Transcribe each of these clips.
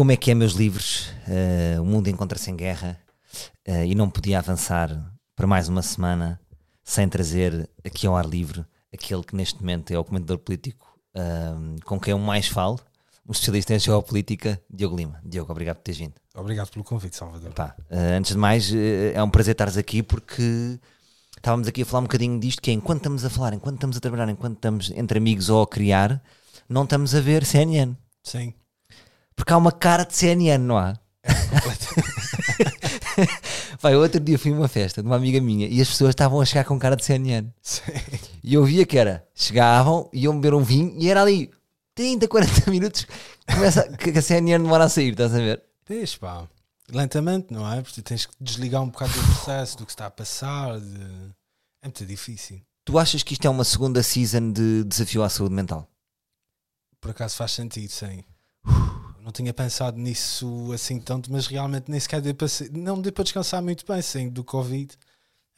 Como é que é, meus livros? Uh, o mundo encontra-se em guerra uh, e não podia avançar para mais uma semana sem trazer aqui ao ar livre aquele que neste momento é o comentador político uh, com quem eu mais falo, um especialista em geopolítica, Diogo Lima. Diogo, obrigado por teres vindo. Obrigado pelo convite, Salvador. Pá, antes de mais, é um prazer estares aqui porque estávamos aqui a falar um bocadinho disto, que é enquanto estamos a falar, enquanto estamos a trabalhar, enquanto estamos entre amigos ou a criar, não estamos a ver CNN. Sim. Porque há uma cara de CNN, não há? Vai, outro dia fui a uma festa de uma amiga minha e as pessoas estavam a chegar com cara de CNN. Sim. E eu via que era, chegavam, iam beber um vinho e era ali 30, 40 minutos começa, que a CNN demora a sair, estás a ver? Deixa, pá. Lentamente, não é? Porque tens que desligar um bocado do processo, do que está a passar. De... É muito difícil. Tu achas que isto é uma segunda season de desafio à saúde mental? Por acaso faz sentido, sim. Não tinha pensado nisso assim tanto, mas realmente nem sequer deu para, não deu para descansar muito bem, sim, do Covid.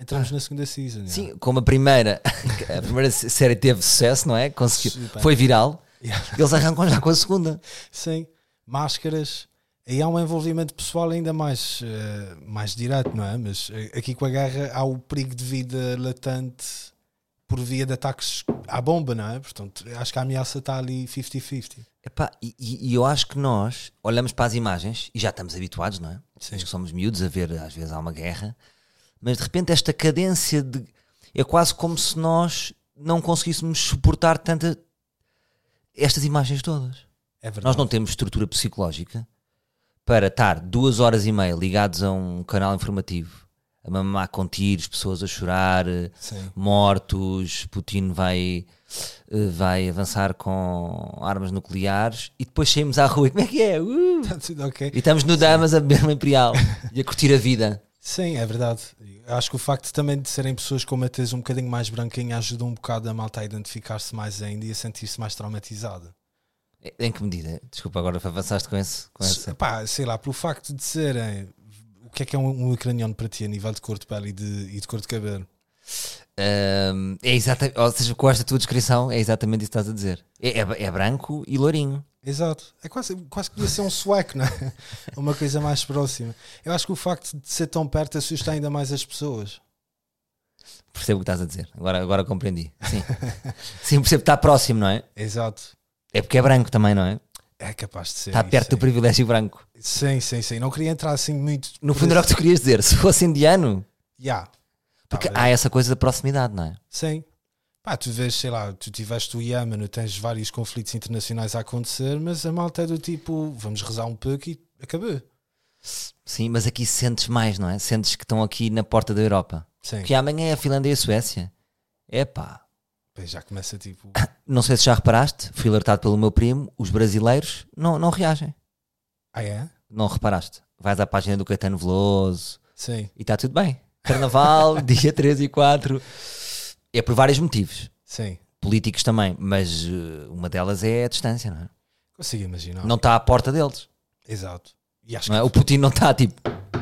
Entramos ah. na segunda season. Sim, como a primeira, a primeira série teve sucesso, não é? Conseguiu, foi viral. Yeah. Eles arrancam já com a segunda. Sim, máscaras, Aí há um envolvimento pessoal ainda mais, uh, mais direto, não é? Mas uh, aqui com a guerra há o perigo de vida latente por via de ataques à bomba, não é? Portanto, acho que a ameaça está ali 50-50. E, e, eu acho que nós olhamos para as imagens e já estamos habituados, não é? Sim. Acho que somos miúdos a ver, às vezes há uma guerra, mas de repente esta cadência de. É quase como se nós não conseguíssemos suportar tanta. estas imagens todas. É verdade. Nós não temos estrutura psicológica para estar duas horas e meia ligados a um canal informativo, a mamar com tiros, pessoas a chorar, Sim. mortos, Putin vai, eh, vai avançar com armas nucleares e depois saímos à rua e como é que é? Uh! Tá tudo ok. E estamos no Damas a beber uma Imperial e a curtir a vida. Sim, é verdade. Acho que o facto também de serem pessoas com uma tese um bocadinho mais branquinha ajuda um bocado a malta a identificar-se mais ainda e a sentir-se mais traumatizada. Em que medida? Desculpa, agora avançaste com esse. Com esse. Pá, sei lá, pelo facto de serem. O que é que é um, um ucraniano para ti a nível de cor de pele e de, e de cor de cabelo? Um, é exatamente, ou seja, com esta tua descrição, é exatamente isso que estás a dizer. É, é, é branco e lourinho. Exato. É quase, quase que podia ser um sueco, não é? Uma coisa mais próxima. Eu acho que o facto de ser tão perto assusta ainda mais as pessoas. Percebo o que estás a dizer. Agora, agora compreendi. Sim. Sim, percebo que está próximo, não é? Exato. É porque é branco também, não é? É capaz de ser. Está perto do privilégio branco. Sim, sim, sim. Não queria entrar assim muito. No fundo era o que tu querias dizer. Se fosse indiano. Já. Yeah. Porque há essa coisa da proximidade, não é? Sim. Pá, tu vês, sei lá, tu tiveste o Iémen, tens vários conflitos internacionais a acontecer, mas a malta é do tipo, vamos rezar um pouco e acabou. Sim, mas aqui sentes mais, não é? Sentes que estão aqui na porta da Europa. Sim. Que amanhã é a Finlândia e a Suécia. É pá. Pois já começa tipo. Não sei se já reparaste, fui alertado pelo meu primo, os brasileiros não, não reagem. Ah, é? Não reparaste? Vais à página do Caetano Veloso Sim. e está tudo bem. Carnaval, dia 3 e 4. É por vários motivos. Sim. Políticos também, mas uh, uma delas é a distância, não é? Consigo imaginar. Não está à porta deles. Exato. E acho não é? O Putin não está tipo.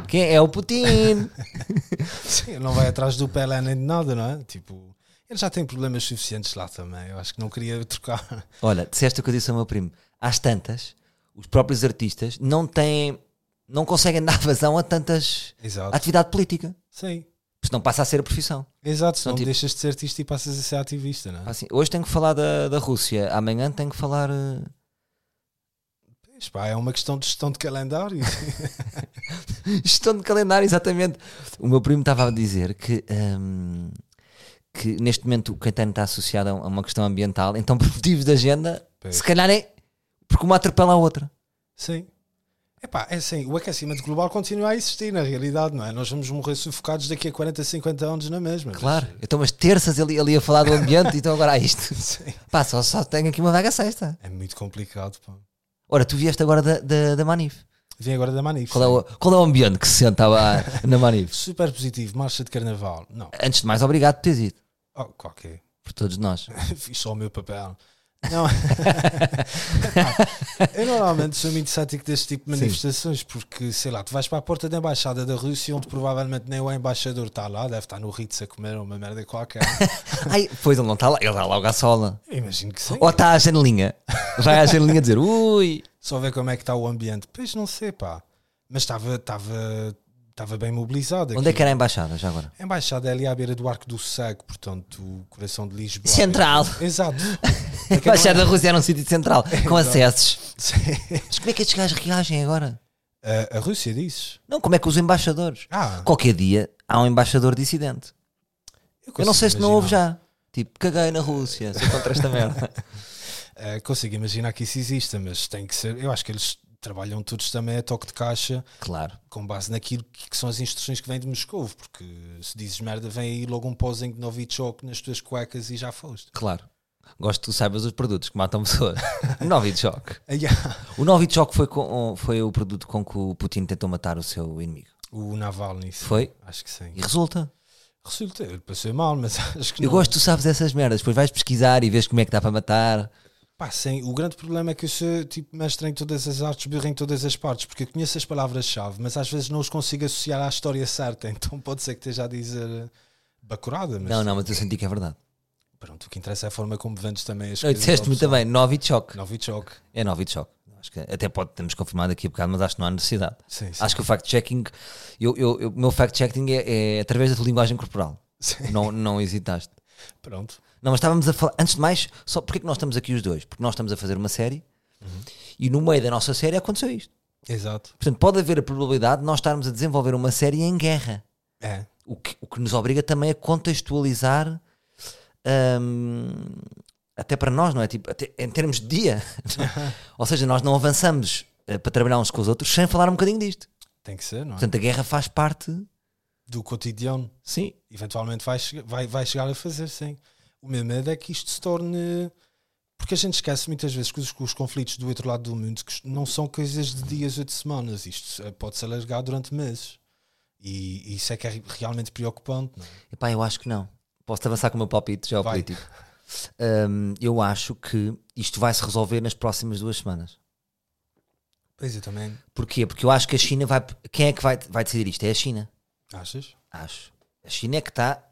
Quem é? é o Putin? Sim, não vai atrás do Pelé nem de nada, não é? Tipo. Ele já tem problemas suficientes lá também. Eu acho que não queria trocar. Olha, disseste o que eu disse ao meu primo. Às tantas, os próprios artistas não têm. não conseguem dar vazão a tantas. Exato. atividade política. Sim. Porque não passa a ser a profissão. Exato, não tipo... deixas de ser artista e passas a ser ativista, não é? Assim, hoje tenho que falar da, da Rússia, amanhã tenho que falar. Uh... Pá, é uma questão de gestão de calendário. gestão de calendário, exatamente. O meu primo estava a dizer que. Um que neste momento o Caetano está associado a uma questão ambiental, então por motivos de agenda, se calhar é porque uma atropela a outra. Sim. Epá, é assim, o aquecimento global continua a existir na realidade, não é? Nós vamos morrer sufocados daqui a 40, 50 anos na mesma. Claro, mas... então umas terças ele, ele ia falar do ambiente, então agora há isto. Sim. Pá, só, só tenho aqui uma vaga sexta. É muito complicado, pá. Ora, tu vieste agora da, da, da Manif. Vim agora da Manif. Qual é, o, qual é o ambiente que se senta lá na Manif? Super positivo, marcha de carnaval. Não. Antes de mais, obrigado por teres ido. Oh, qualquer. Por todos nós. Fiz só o meu papel. Não. eu normalmente sou muito cético deste tipo de manifestações, porque sei lá, tu vais para a porta da embaixada da Rússia, onde provavelmente nem o embaixador está lá, deve estar no Ritz a comer uma merda qualquer. Ai, pois ele não está lá, ele está logo à sola. Imagino que sim. Ou está à janelinha. Vai à janelinha dizer ui. Só ver como é que está o ambiente. Pois não sei, pá. Mas estava estava estava bem mobilizado. Onde é que era a embaixada já agora? A embaixada é ali à beira do Arco do Cego, portanto, o coração de Lisboa. Central. Exato. A embaixada da Rússia era um sítio central, com acessos. Sim. Mas como é que estes gajos reagem agora? A, a Rússia disse. Não, como é que os embaixadores? Ah, Qualquer dia há um embaixador dissidente. Eu não sei se não houve já. Tipo, caguei na Rússia, sou contra esta merda. Uh, consigo imaginar que isso exista, mas tem que ser. Eu acho que eles trabalham todos também a toque de caixa Claro. com base naquilo que, que são as instruções que vêm de Moscou, porque se dizes merda, vem aí logo um posing de Novichok nas tuas cuecas e já foste. Claro. Gosto que tu saibas os produtos que matam pessoas. Novichok. Ah, yeah. O Novichok foi, com, foi o produto com que o Putin tentou matar o seu inimigo. O Navalny, sim. Foi? Acho que sim. E resulta. Resulta, ele passou mal, mas acho que Eu não. gosto que tu sabes essas merdas. Depois vais pesquisar e vês como é que dá para matar. Pá, sim, o grande problema é que eu sou tipo mestre em todas as artes, burro em todas as partes, porque eu conheço as palavras-chave, mas às vezes não os consigo associar à história certa, então pode ser que esteja a dizer eh, bacurada, mas Não, não, mas eu senti que é verdade. pronto, o que interessa é a forma como vendes também as Não, coisas. disseste ao muito pessoal. bem, Novichok. Novichok. É Novichok. Acho que até pode termos confirmado aqui a bocado, mas acho que não há necessidade. Sim, sim. Acho que o fact-checking, eu, eu, eu- o meu fact-checking é, é através da tua linguagem corporal. Sim. Não, não hesitaste. Pronto. Não, mas estávamos a falar, antes de mais, só porque é que nós estamos aqui os dois? Porque nós estamos a fazer uma série Uhum. e no meio da nossa série aconteceu isto. Exato. Portanto, pode haver a probabilidade de nós estarmos a desenvolver uma série em guerra. É. O que, o que nos obriga também a contextualizar hum, até para nós, não é? Tipo, até em termos de dia. Ou seja, nós não avançamos eh, para trabalhar uns com os outros sem falar um bocadinho disto. Tem que ser, não é? Portanto, a guerra faz parte, Do cotidiano. sim, Eventualmente vai, vai, vai chegar a fazer, sim. O meu medo é que isto se torne. Porque a gente esquece muitas vezes que os, que os conflitos do outro lado do mundo que não são coisas de dias ou de semanas. Isto pode se alargar durante meses. E, e isso é que é realmente preocupante. Não é? Epá, eu acho que não. Posso avançar com o meu palpite geopolítico. Hum, eu acho que isto vai se resolver nas próximas duas semanas. Pois eu também. Porquê? Porque eu acho que a China vai. Quem é que vai, vai decidir isto? É a China. Achas? Acho. A China é que está.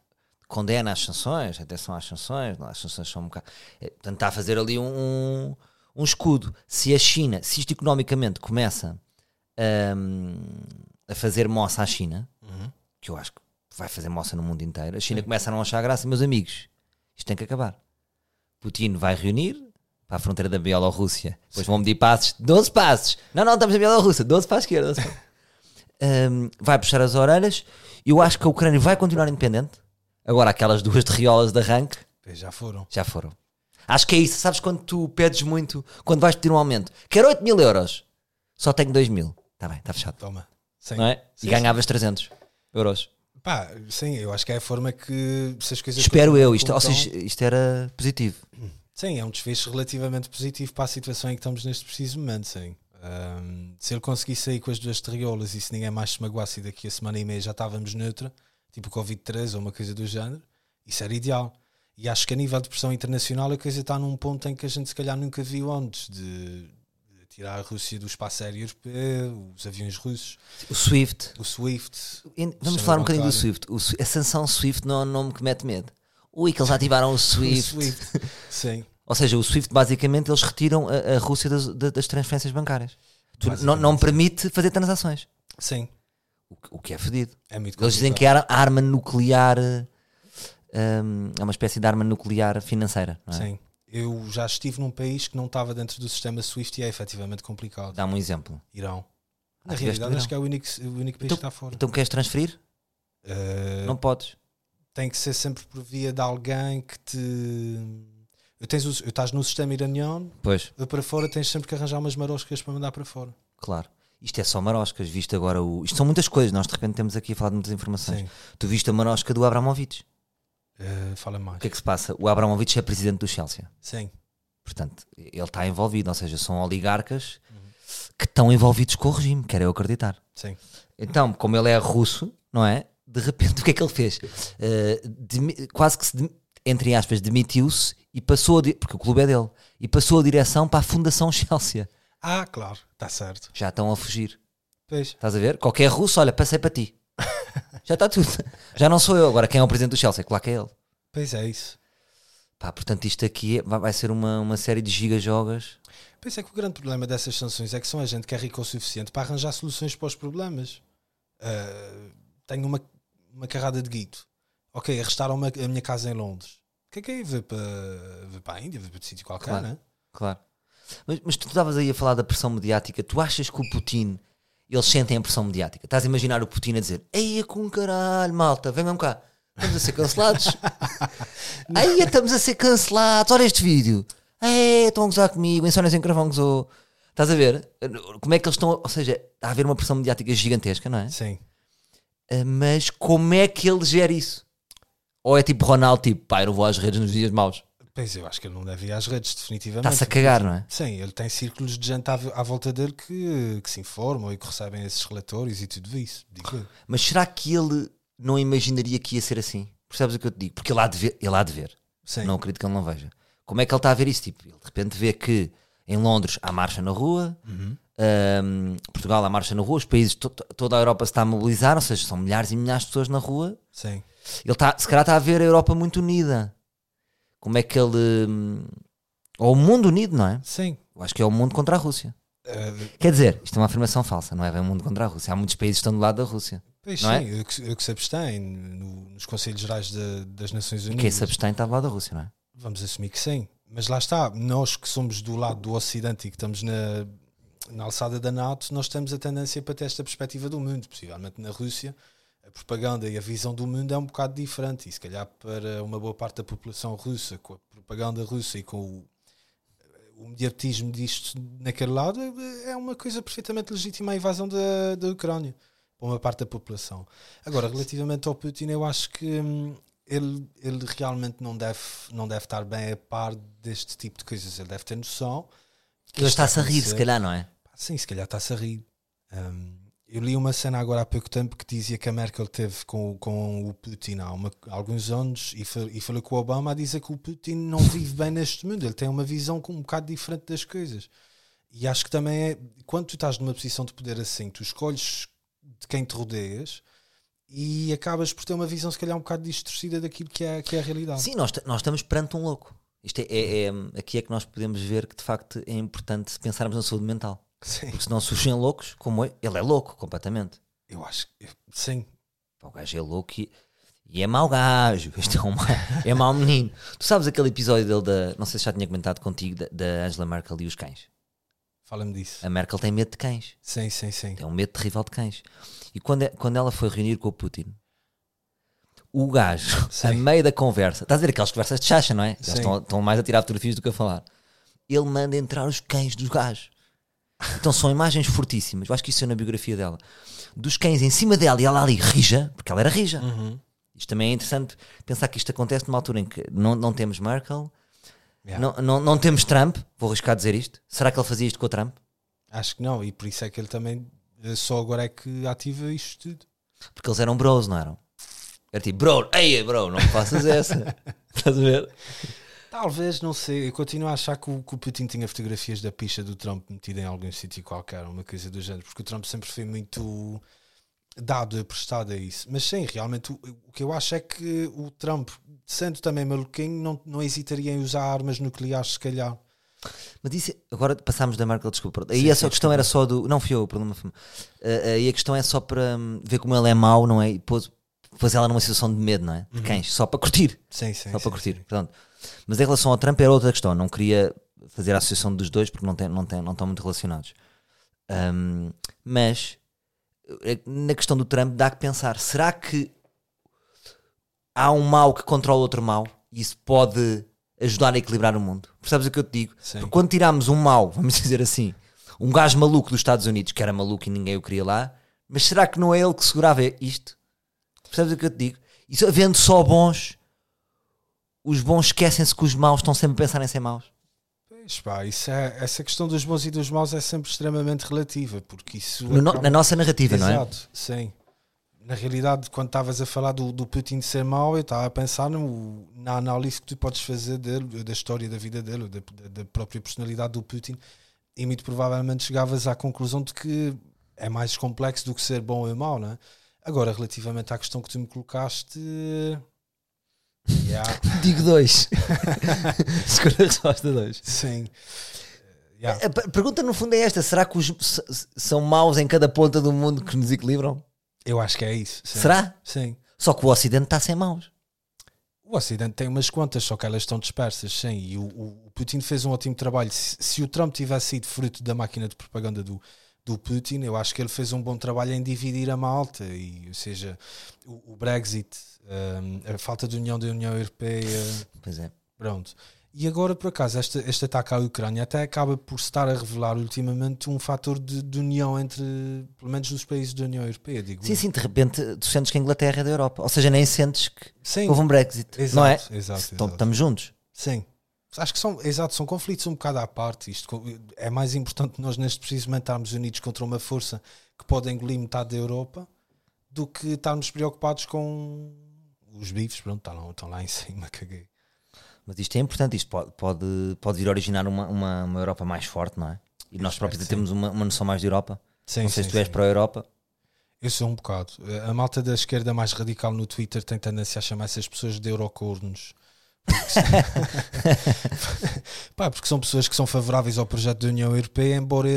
Condena as sanções, atenção às sanções, não, as sanções são um bocado. é, Portanto, está a fazer ali um, um, um escudo. Se a China, se isto economicamente começa hum, a fazer moça à China, Uhum. que eu acho que vai fazer moça no mundo inteiro, a China começa a não achar graça, meus amigos, isto tem que acabar. Putin vai reunir para a fronteira da Bielorrússia, depois vão medir passos, 12 passos. Não, não, estamos na Bielorrússia, 12 para a esquerda. 12 para- Hum, vai puxar as orelhas. Eu acho que a Ucrânia vai continuar independente. Agora, aquelas duas derriolas de arranque já foram. já foram. Acho que é isso. Sabes quando tu pedes muito, quando vais pedir um aumento, quero 8 mil euros, só tenho 2 mil. Está bem, está fechado. Toma. Sim. Não é? Sim, e ganhavas 300 euros. Pá, sim, eu acho que é a forma que se as coisas. Espero eu. Isto, ou seja, isto era positivo. Sim, é um desfecho relativamente positivo para a situação em que estamos neste preciso momento, sim. Ahm, se ele conseguisse sair com as duas terriolas e se ninguém mais se magoasse daqui a semana e meia já estávamos neutra, tipo Covid-13 ou uma coisa do género, isso era ideal. E acho que a nível de pressão internacional a coisa está num ponto em que a gente se calhar nunca viu antes de, tirar a Rússia do espaço aéreo europeu, os aviões russos, O SWIFT. o SWIFT. Vamos falar um bocadinho do. SWIFT. A sanção SWIFT não, não me mete medo. Ui, que eles ativaram o O SWIFT. SWIFT. Sim. Ou seja, o SWIFT basicamente eles retiram a, a Rússia das, da- das transferências bancárias. Tu- não, não permite fazer transações. Sim. O, que- o que é fedido. É muito Eles dizem que ar- a arma nuclear hum, é uma espécie de arma nuclear financeira. Não é? Sim. Eu já estive num país que não estava dentro do sistema SWIFT e é efetivamente complicado. Dá-me um exemplo. Irão. Na Ah, realidade, acho que é o único, o único país que está fora. Então queres transferir? Uh, Não podes. tem que ser sempre por via de alguém que te. Eu, tens o- eu estás no sistema iraniano, Pois, para fora tens sempre que arranjar umas maroscas para mandar para fora. claro. Isto é só maroscas, visto agora o. Isto são muitas coisas, nós de repente temos aqui a falar de muitas informações. Sim. Tu viste a marosca do Abramovich. Uh, fala mais. O que é que se passa? O Abramovich é presidente do Chelsea. Sim. Portanto, ele está envolvido, ou seja, são oligarcas que estão envolvidos com o regime, quero eu acreditar. Sim. Então, como ele é russo, não é? De repente, o que é que ele fez? Eh, demi- quase que se. entre aspas, demitiu-se e passou, a porque o clube é dele, e passou a direção para a Fundação Chelsea. Ah, claro, está certo. Já estão a fugir. Pois. Estás a ver? Qualquer russo, olha, passei para ti. Já está tudo. Já não sou eu. Agora, quem é o presidente do Chelsea? Claro que é ele. Pois é isso. Pá, portanto, isto aqui é- vai, ser uma, uma série de gigajogas. Pois é que o grande problema dessas sanções é que são a gente que é rica o suficiente para arranjar soluções para os problemas. Ah, tenho uma, uma carrada de guito. Ok, arrestaram a minha casa em Londres. O que é que é? Vê para, para a Índia, vê para outro sítio qualquer, Claro. né? Claro. Mas, mas tu estavas aí a falar da pressão mediática. Tu achas que o Putin, eles sentem a pressão mediática? Estás a imaginar o Putin a dizer: Eia com caralho, malta, venham cá. Estamos a ser cancelados. Eia, estamos a ser cancelados. Olha este vídeo. Estão a gozar comigo. Insónias em Cravão gozou. Estás a ver? Como é que eles estão. Ou seja, está a haver uma pressão mediática gigantesca, não é? Sim. Ah, Mas como é que ele gera isso? Ou é tipo Ronaldo, tipo, pá, eu vou às redes nos dias maus. Pois eu acho que ele não deve ir às redes, definitivamente. Está-se a cagar, não é? Sim, ele tem círculos de gente à, à volta dele que, que se informam e que recebem esses relatórios e tudo isso. Mas será que ele não imaginaria que ia ser assim? Percebes o que eu te digo? Porque ele há de ver. Ele há de ver. Sim. Não acredito que ele não veja. Como é que ele está a ver isso? Tipo, ele de repente vê que em Londres há marcha na rua, Uhum. ahm, Portugal há marcha na rua, os países, to- toda a Europa se está a mobilizar, ou seja, são milhares e milhares de pessoas na rua. Sim. Ele está, se calhar está a ver a Europa muito unida. Como é que ele. hum, Ou o mundo unido, não é? Sim. Eu acho que é o mundo contra a Rússia. Uh, Quer dizer, isto é uma afirmação falsa, não é bem o mundo contra a Rússia. Há muitos países que estão do lado da Rússia. pois Não é? sim, eu que, que se abstém no- nos Conselhos Gerais da- das Nações Unidas. quem se abstém está do lado da Rússia, não é? Vamos assumir que sim. Mas lá está, nós que somos do lado do Ocidente e que estamos na, na alçada da NATO, nós temos a tendência para ter esta perspectiva do mundo. Possivelmente na Rússia, a propaganda e a visão do mundo é um bocado diferente. E se calhar para uma boa parte da população russa, com a propaganda russa e com o, o mediatismo disto naquele lado, é uma coisa perfeitamente legítima a invasão da, da Ucrânia. Para uma parte da população. Agora, relativamente ao Putin, eu acho que hum, ele, ele realmente não deve, não deve estar bem a par deste tipo de coisas. Ele deve ter noção. que Ele está-se a rir, se calhar, não é? Sim, se calhar está-se a rir. Hum, eu li uma cena agora há pouco tempo que dizia que a Merkel teve com, com o Putin há, uma- alguns anos e, fa- e falou com o Obama a dizer que o Putin não vive bem neste mundo. Ele tem uma visão um bocado diferente das coisas. E acho que também é quando tu estás numa posição de poder assim, tu escolhes de quem te rodeias e acabas por ter uma visão, se calhar, um bocado distorcida daquilo que é, que é a realidade. Sim, nós, nós estamos perante um louco. Isto é, é- é- aqui é que nós podemos ver que de facto é importante pensarmos na saúde mental. Sim. Porque senão surgem loucos, como é, ele é louco completamente. Eu acho que sim. O gajo é louco e, e é mau gajo. Este é, um, mau- é mau menino. Tu sabes aquele episódio dele da. Não sei se já tinha comentado contigo, da, da Angela Merkel e os cães. Fala-me disso. A Merkel tem medo de cães. Sim, sim, sim. Tem um medo terrível de cães. E quando, é- quando ela foi reunir com o Putin, o gajo, Sim. a meio da conversa, estás a ver aquelas conversas de chacha, não é? Eles estão, estão mais a tirar fotografias do que a falar. Ele manda entrar os cães dos gajos. Então são imagens fortíssimas. Eu acho que isso é na biografia dela. Dos cães em cima dela e ela ali rija, porque ela era rija. Uhum. Isto também é interessante pensar que isto acontece numa altura em que não, não temos Merkel, Yeah. não, não, não temos Trump. Vou arriscar a dizer isto. Será que ele fazia isto com o Trump? Acho que não, e por isso é que ele também eh, só agora é que ativa isto tudo. Porque eles eram bros, não eram? Era tipo, bro, ei, bro, não me faças essa. Estás a ver? Talvez, não sei, eu continuo a achar que o, que o Putin tinha fotografias da picha do Trump metida em algum sítio qualquer, uma coisa do género, porque o Trump sempre foi muito dado, prestado a isso. Mas sim, realmente o, o que eu acho é que o Trump, sendo também maluquinho, não, não hesitaria em usar armas nucleares, se calhar. Mas isso, agora passámos da Merkel, desculpa. Aí Sim, essa sim, questão era só do. Não fui eu, o problema foi. Uh, aí a questão é só para hum, ver como ele é mau, não é? E pôs, pôs ela numa situação de medo, não é? De cães, só para curtir. Sim, sim. só para curtir. sim. Pronto. Mas em relação ao Trump era outra questão. Não queria fazer a associação dos dois porque não, tem, não, tem, não estão muito relacionados. Hum, mas eh, na questão do Trump dá que pensar: será que há um mal que controla outro mal e isso pode ajudar a equilibrar o mundo? Percebes o que eu te digo? Sim. Porque quando tirámos um mal, vamos dizer assim, um gajo maluco dos Estados Unidos que era maluco e ninguém o queria lá, mas será que não é ele que segurava isto? Percebes o que eu te digo? Isso havendo só bons, os bons esquecem-se que os maus estão sempre a pensar em ser maus. Pois pá, isso é, essa questão dos bons e dos maus é sempre extremamente relativa, porque isso. No- acaba- na nossa narrativa, não é? Exato, sim. na realidade, quando estavas a falar do, do Putin ser mau, eu estava a pensar no, na análise que tu podes fazer dele, da história da vida dele, da, da própria personalidade do Putin, e muito provavelmente chegavas à conclusão de que é mais complexo do que ser bom ou mau, não é? Agora, relativamente à questão que tu me colocaste. Yeah. Digo dois. Escolha a resposta dois. Sim. Yeah. A pergunta no fundo é esta: será que os são maus em cada ponta do mundo que nos equilibram? Eu acho que é isso. Sim. Será? Sim. Só que o Ocidente está sem maus. O Ocidente tem umas quantas, só que elas estão dispersas, sim. E o, o Putin fez um ótimo trabalho. Se, se, o Trump tivesse sido fruto da máquina de propaganda do, do Putin, eu acho que ele fez um bom trabalho em dividir a malta. E, ou seja, o, o Brexit, um, a falta de união da União Europeia. Pois é. Pronto. E agora, por acaso, este, este ataque à Ucrânia até acaba por estar a revelar ultimamente um fator de, de união entre, pelo menos, os países da União Europeia. Digo sim, sim, de repente tu sentes que a Inglaterra é da Europa. Ou seja, nem sentes que sim. houve um Brexit. Exato, não é? Exato, exato. Então, estamos juntos. Sim. Acho que são, exato, são conflitos um bocado à parte. Isto é mais importante nós, neste preciso momento, estarmos unidos contra uma força que pode engolir metade da Europa do que estarmos preocupados com os bifes. Pronto, estão lá, estão lá em cima, caguei. Mas isto é importante, isto pode, pode, pode vir a originar uma, uma, uma Europa mais forte, não é? E Eu nós próprios temos uma, uma noção mais de Europa. Sim, não sei sim, se tu és para a Europa. Eu sou um bocado. A malta da esquerda mais radical no Twitter tem tendência a chamar essas pessoas de eurocornos. Porque, Pá, porque são pessoas que são favoráveis ao projeto da União Europeia, embora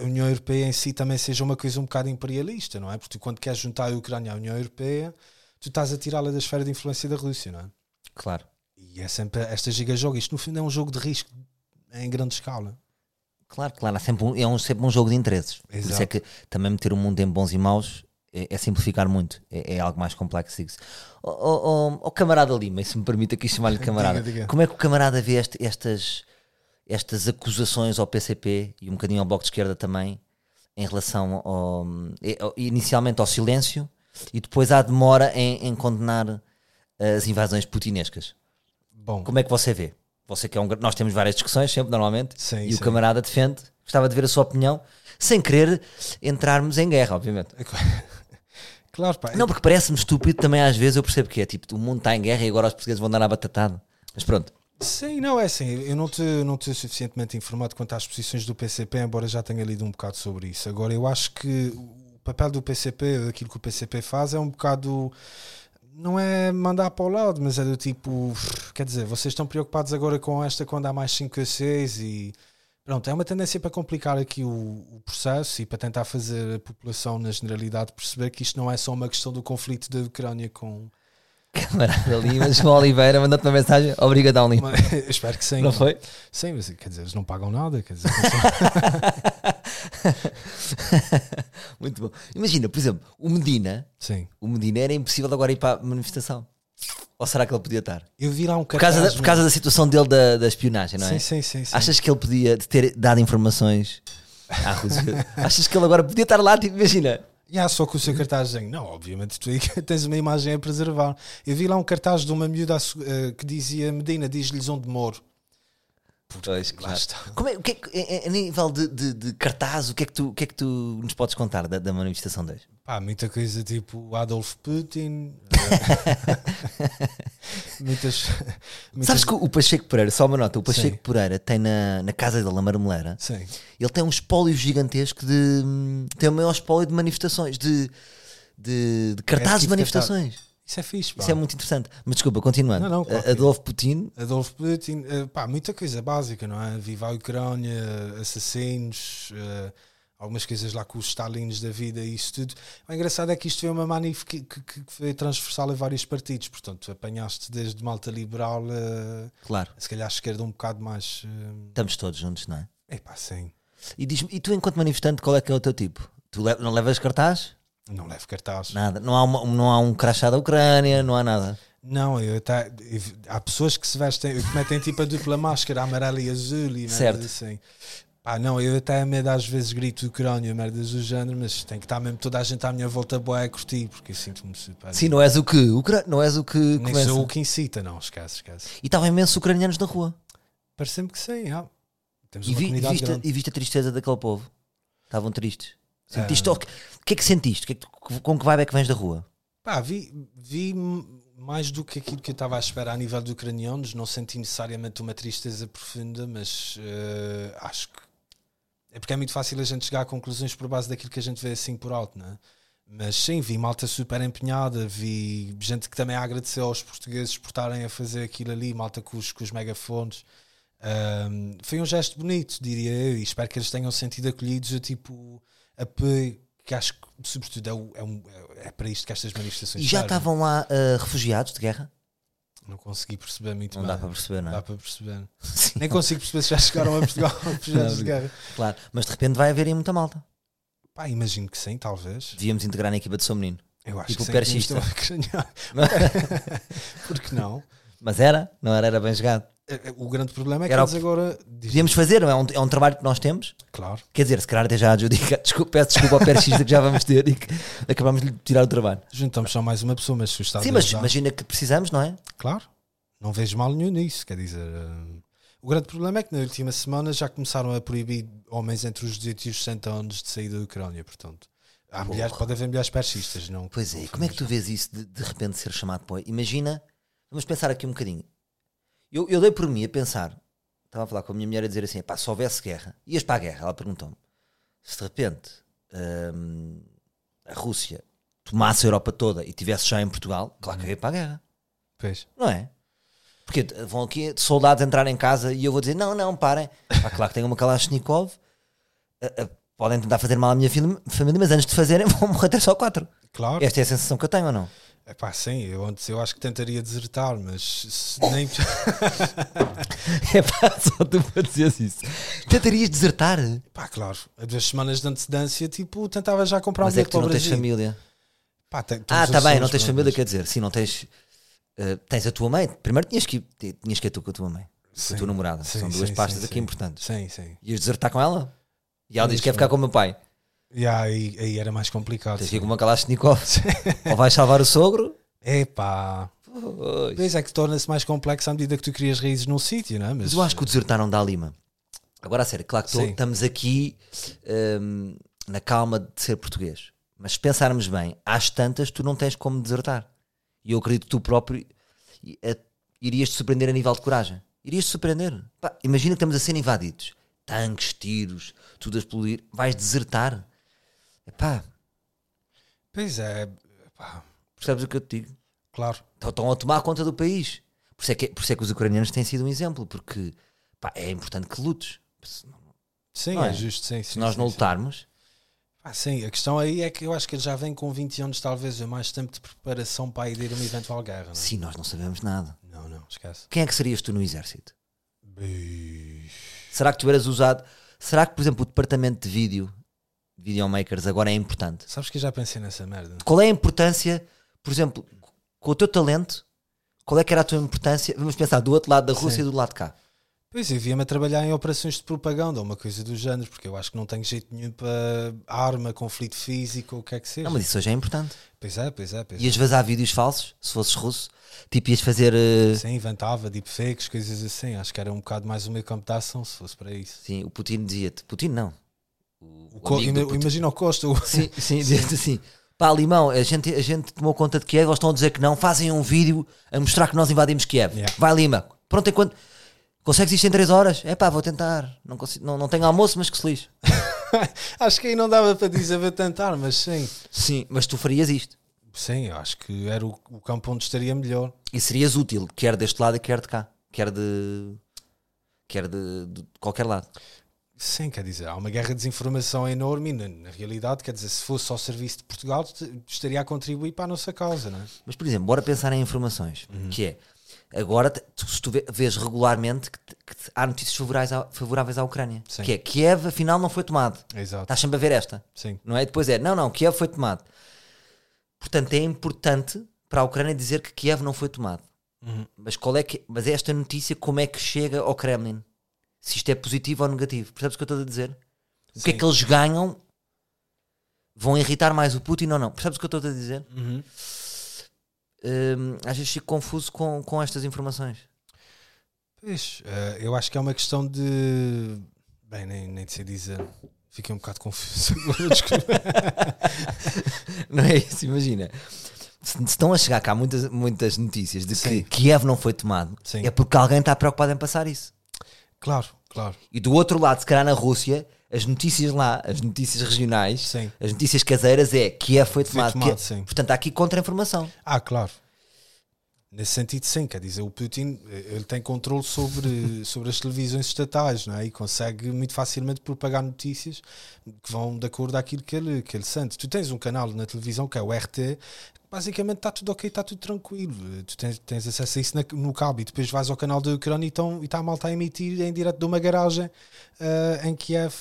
a União Europeia em si também seja uma coisa um bocado imperialista, não é? Porque tu, quando queres juntar a Ucrânia à União Europeia, tu estás a tirá-la da esfera de influência da Rússia, não é? Claro. E é sempre esta giga-jogo. Isto no fundo é um jogo de risco em grande escala. Claro, claro, há sempre um, é um, sempre um jogo de interesses. Por isso é Exato. que também meter o mundo em bons e maus é, é simplificar muito, é, é algo mais complexo. Ó oh, oh, oh, camarada Lima, e se me permite aqui chamar-lhe camarada, Diga, diga. como é que o camarada vê este- estas, estas acusações ao PCP e um bocadinho ao Bloco de Esquerda também, em relação ao, eh, ao- inicialmente ao silêncio e depois à demora em, em condenar as invasões putinescas? Bom, Como é que você vê? Você que é um, nós temos várias discussões sempre normalmente Sim, e o sim. camarada defende. Gostava de ver a sua opinião, sem querer entrarmos em guerra, obviamente. claro, pá. Não, porque parece-me estúpido também às vezes, eu percebo que é tipo, o mundo está em guerra e agora os portugueses vão dar à batatada. Mas pronto, Sim, não é assim. Eu não te, não estou suficientemente informado quanto às posições do PCP, embora já tenha lido um bocado sobre isso. Agora, eu acho que o papel do PCP, aquilo que o PCP faz, é um bocado. Não é mandar para o lado, mas é do tipo. Quer dizer, vocês estão preocupados agora com esta quando há mais 5 a 6 e. Pronto, é uma tendência para complicar aqui o, o processo e para tentar fazer a população, na generalidade, perceber que isto não é só uma questão do conflito da Ucrânia com. camarada Lima, João Oliveira, mandou-te uma mensagem, obrigadão Lima. Espero que sim. Não foi? Sim, mas quer dizer, eles não pagam nada, quer dizer. Muito bom. Imagina, por exemplo, o Medina, sim. o Medina era impossível agora ir para a manifestação. Ou será que ele podia estar? Eu vi lá um Por causa da, cartaz, por causa da situação dele da, da espionagem, não é? Sim, sim, sim. sim. Achas que ele podia ter dado informações à Rússia? Achas que ele agora podia estar lá? Tipo, imagina. E há só com o seu cartazzinho. Não, obviamente, tu tens uma imagem a preservar. Eu vi lá um cartaz de uma miúda eh, que dizia Medina, diz-lhes onde moro. Pois, Lá está. Como é, o que é que- a- nível de, de, de cartaz, o que, é que tu, o que é que tu nos podes contar da, da manifestação de hoje? Pá, muita coisa tipo Adolf Putin. eh, muitas, muitas. Sabes que o Pacheco Pereira, só uma nota, o Pacheco Sim. Pereira tem na, na casa dele, na Marmeleira, Sim. ele tem um espólio gigantesco de. tem o maior espólio de manifestações, de, de, de cartazes de tipo manifestações. Isso é fixe, pá. Isso é muito interessante. Mas desculpa, continuando. Não, não, que- Adolfo Putin, Adolf Putin, eh, pá, muita coisa básica, não é? Viva a Ucrânia, assassinos, eh, algumas coisas lá com os Stalins da vida e isso tudo. O engraçado é que isto foi uma manif que, que, que foi transversal a vários partidos, portanto, apanhaste desde malta liberal a, claro, a se calhar a esquerda um bocado mais. estamos todos juntos, não é? É pá, sim. E, diz e tu, enquanto manifestante, qual é que é o teu tipo? Tu le- não levas cartaz? Não levo cartaz. Nada. Não há, uma- não há um crachá da Ucrânia, não há nada. Não, eu até, eu- há pessoas que se vestem, que metem tipo a dupla máscara, amarela e azul e merdas Certo. assim. Pá, não, eu até a medo às vezes grito Ucrânia, merdas do género, mas tem que estar mesmo toda a gente à minha volta boa a curtir, porque eu sinto-me super. Sim, não és o que? Ucra... Não és o que Nem começa. sou o que incita, não, esquece, esquece. E estavam imensos ucranianos na rua. Parece-me que sim, ah. Temos E, uma vi, e viste, grande. e viste a tristeza daquele povo. Estavam tristes. Sentiste, o que o que é que sentiste? O que é que com que vibe é que vens da rua? Pá, vi, vi mais do que aquilo que eu estava à espera a nível de ucranianos. Não senti necessariamente uma tristeza profunda, mas eh, acho que é porque é muito fácil a gente chegar a conclusões por base daquilo que a gente vê assim por alto, né? Mas sim, vi malta super empenhada, vi gente que também agradeceu aos portugueses por estarem a fazer aquilo ali, malta com os, com os megafones. Ahm, foi um gesto bonito, diria eu, e espero que eles tenham sentido acolhidos a tipo apoio, que acho que, sobretudo, é, o- é um- é para isto que estas manifestações E já estavam lá ah, refugiados de guerra? Não consegui perceber muito Não bem. dá para perceber, não Dá é? para perceber. Sim, Nem consigo perceber se já chegaram a Portugal refugiados de guerra. claro. Mas de repente vai haver aí muita malta. Pá, imagino que sim, talvez. Devíamos integrar na equipa de São Menino. Eu acho Tipo que sim, uma ucraniana. Porque não? Mas era, não era, era bem jogado. O grande problema é que Era eles agora. Devíamos fazer, não é? É um, é um trabalho que nós temos. Claro. Quer dizer, se calhar até já adjudica. Desculpa, peço desculpa ao perchista que já vamos ter e que acabamos de tirar o trabalho. Juntamos só mais uma pessoa, mas se o Estado Sim, mas ajudar- imagina que precisamos, não é? Claro, não vejo mal nenhum nisso. Quer dizer, hum, o grande problema é que na última semana já começaram a proibir homens entre os 18 e os 60 anos de sair da Ucrânia. Portanto, há mulheres, pode haver mulheres persistas. Não, Pois é, e como é que tu vês isso de, de repente ser chamado para. Imagina, vamos pensar aqui um bocadinho. Eu, eu dei por mim a pensar, estava a falar com a minha mulher a dizer assim: pá, se houvesse guerra, ias para a guerra? Ela perguntou-me se de repente hum, a Rússia tomasse a Europa toda e tivesse já em Portugal, claro que eu ia para a guerra, Pois. não é? Porque vão aqui soldados entrar em casa e eu vou dizer: não, não, parem. Pá, claro que tenho uma Kalashnikov, a- a- podem tentar fazer mal à minha família, mas antes de fazerem vão morrer três ou quatro. Claro. Esta é a sensação que eu tenho ou não? É pá, sim, eu antes eu acho que tentaria desertar, mas se nem. É pá, só tu para dizeres isso. Tentarias desertar? pá, claro, a duas semanas de antecedência, tipo, tentava já comprar um Mas é bilhete que tu para o não tens família. Pá, tem- Ah, tá bem, não tens família, quer dizer, sim, não tens. eh, tens a tua mãe. Primeiro tinhas que ir, tinhas que ir tu com a tua mãe, com a Sim, tua namorada. sim, São duas sim, pastas sim, aqui sim. importantes. Sim, sim. Ias desertar com ela? E ela diz que quer ficar com o meu pai. E aí, aí era mais complicado. Tens que ir com uma Kalashnikov. ou vais salvar o sogro. Epá, Pois. Pois é que torna-se mais complexo à medida que tu crias raízes num sítio, não é? Mas eu acho que o desertar não dá lima. Agora, a sério, claro que tô- estamos aqui hum, na calma de ser português. Mas se pensarmos bem, às tantas tu não tens como desertar. E eu acredito que tu próprio irias te surpreender a nível de coragem. Irias te surpreender. Pá, imagina que estamos a ser invadidos. Tanques, tiros, tudo a explodir. Vais desertar. Epá, Pois é, pá, percebes o que eu te digo? claro. Estão- Estão a tomar conta do país. Por isso, é que, por isso é que os ucranianos têm sido um exemplo. Porque pá, é importante que lutes. Se Sim, Não é, é? justo, sim. se sim, nós sim, não lutarmos, Ah, sim, a questão aí é que eu acho que ele já vem com 20 anos, talvez, ou mais tempo de preparação para ir a uma eventual guerra. Não, é? sim, nós não sabemos nada. não, não, esquece. Quem é que serias tu no exército? Bem, Será que tu eras usado? Será que, por exemplo, o departamento de vídeo, videomakers, agora é importante? Sabes que eu já pensei nessa merda? Qual é a importância, por exemplo, com o teu talento, qual é que era a tua importância? Vamos pensar do outro lado da Rússia Sim. e do lado de cá. Pois, eu via-me a trabalhar em operações de propaganda ou uma coisa do género, porque eu acho que não tenho jeito nenhum para arma, conflito físico, ou o que é que seja. Não, mas isso hoje é importante. Pois é, pois é, pois é. Ias vazar vídeos falsos, se fosses russo, tipo, ias fazer. eh, Sim, inventava deepfakes, coisas assim. Acho que era um bocado mais o meu campo de ação, se fosse para isso. Sim, o Putin dizia-te. Putin não. O, O o imagina o Costa. o- Sim, sim, dizia-te assim. Pá, Limão, a gente, a gente tomou conta de Kiev, eles estão a dizer que não, fazem um vídeo a mostrar que nós invadimos Kiev. Yeah. Vai, Lima. Pronto, enquanto. Consegues isto em 3 horas? É pá, vou tentar. Não, consigo, não, não tenho almoço, mas que se lixe. acho que aí não dava para dizer vou tentar, mas sim. Sim, mas tu farias isto. Sim, eu acho que era o, o campo onde estaria melhor. E serias útil, quer deste lado quer de cá. Quer de. Quer de, de qualquer lado. Sim, quer dizer, há uma guerra de desinformação enorme e na, na realidade, quer dizer, se fosse ao serviço de Portugal, estaria a contribuir para a nossa causa, não é? Mas, por exemplo, bora pensar em informações. Que é. Agora, tu- se tu vê- vês regularmente que, que há notícias favoráveis à, favoráveis à Ucrânia. Sim. Que é Kiev, afinal, não foi tomado. Exato. Estás sempre a ver esta. Sim. não é? Depois é, não, não, Kiev foi tomado. Portanto, é importante para a Ucrânia dizer que Kiev não foi tomado. Uhum. Mas qual é que, mas esta notícia como é que chega ao Kremlin? Se isto é positivo ou negativo? Percebes o que eu estou a dizer? O que é Sim. que eles ganham? Vão irritar mais o Putin ou não? Percebes o que eu estou a dizer? Uhum. Hum, às vezes fico confuso com, com estas informações. Pois, eh, eu acho que é uma questão de. Bem, nem, nem sei dizer. Fiquei um bocado confuso. Não é isso, imagina. Se, se estão a chegar cá muitas, muitas notícias de que Sim. Kiev não foi tomado, Sim. é porque alguém está preocupado em passar isso. claro, claro. E do outro lado, se calhar na Rússia, as notícias lá, as notícias regionais, Sim. as notícias caseiras é Kiev foi Foi tomado. tomado, Kiev- sim. Portanto, há aqui contra-informação. Ah, claro. Nesse sentido, sim, quer dizer, o Putin eh, ele tem controle sobre, sobre as televisões estatais não é? e consegue muito facilmente propagar notícias que vão de acordo àquilo que ele, que ele sente. Tu tens um canal na televisão que é o RT, basicamente está tudo ok, está tudo tranquilo. Tu tens, tens acesso a isso na- no cabo e depois vais ao canal da Ucrânia e e está a malta a emitir em direto de uma garagem eh, em Kiev.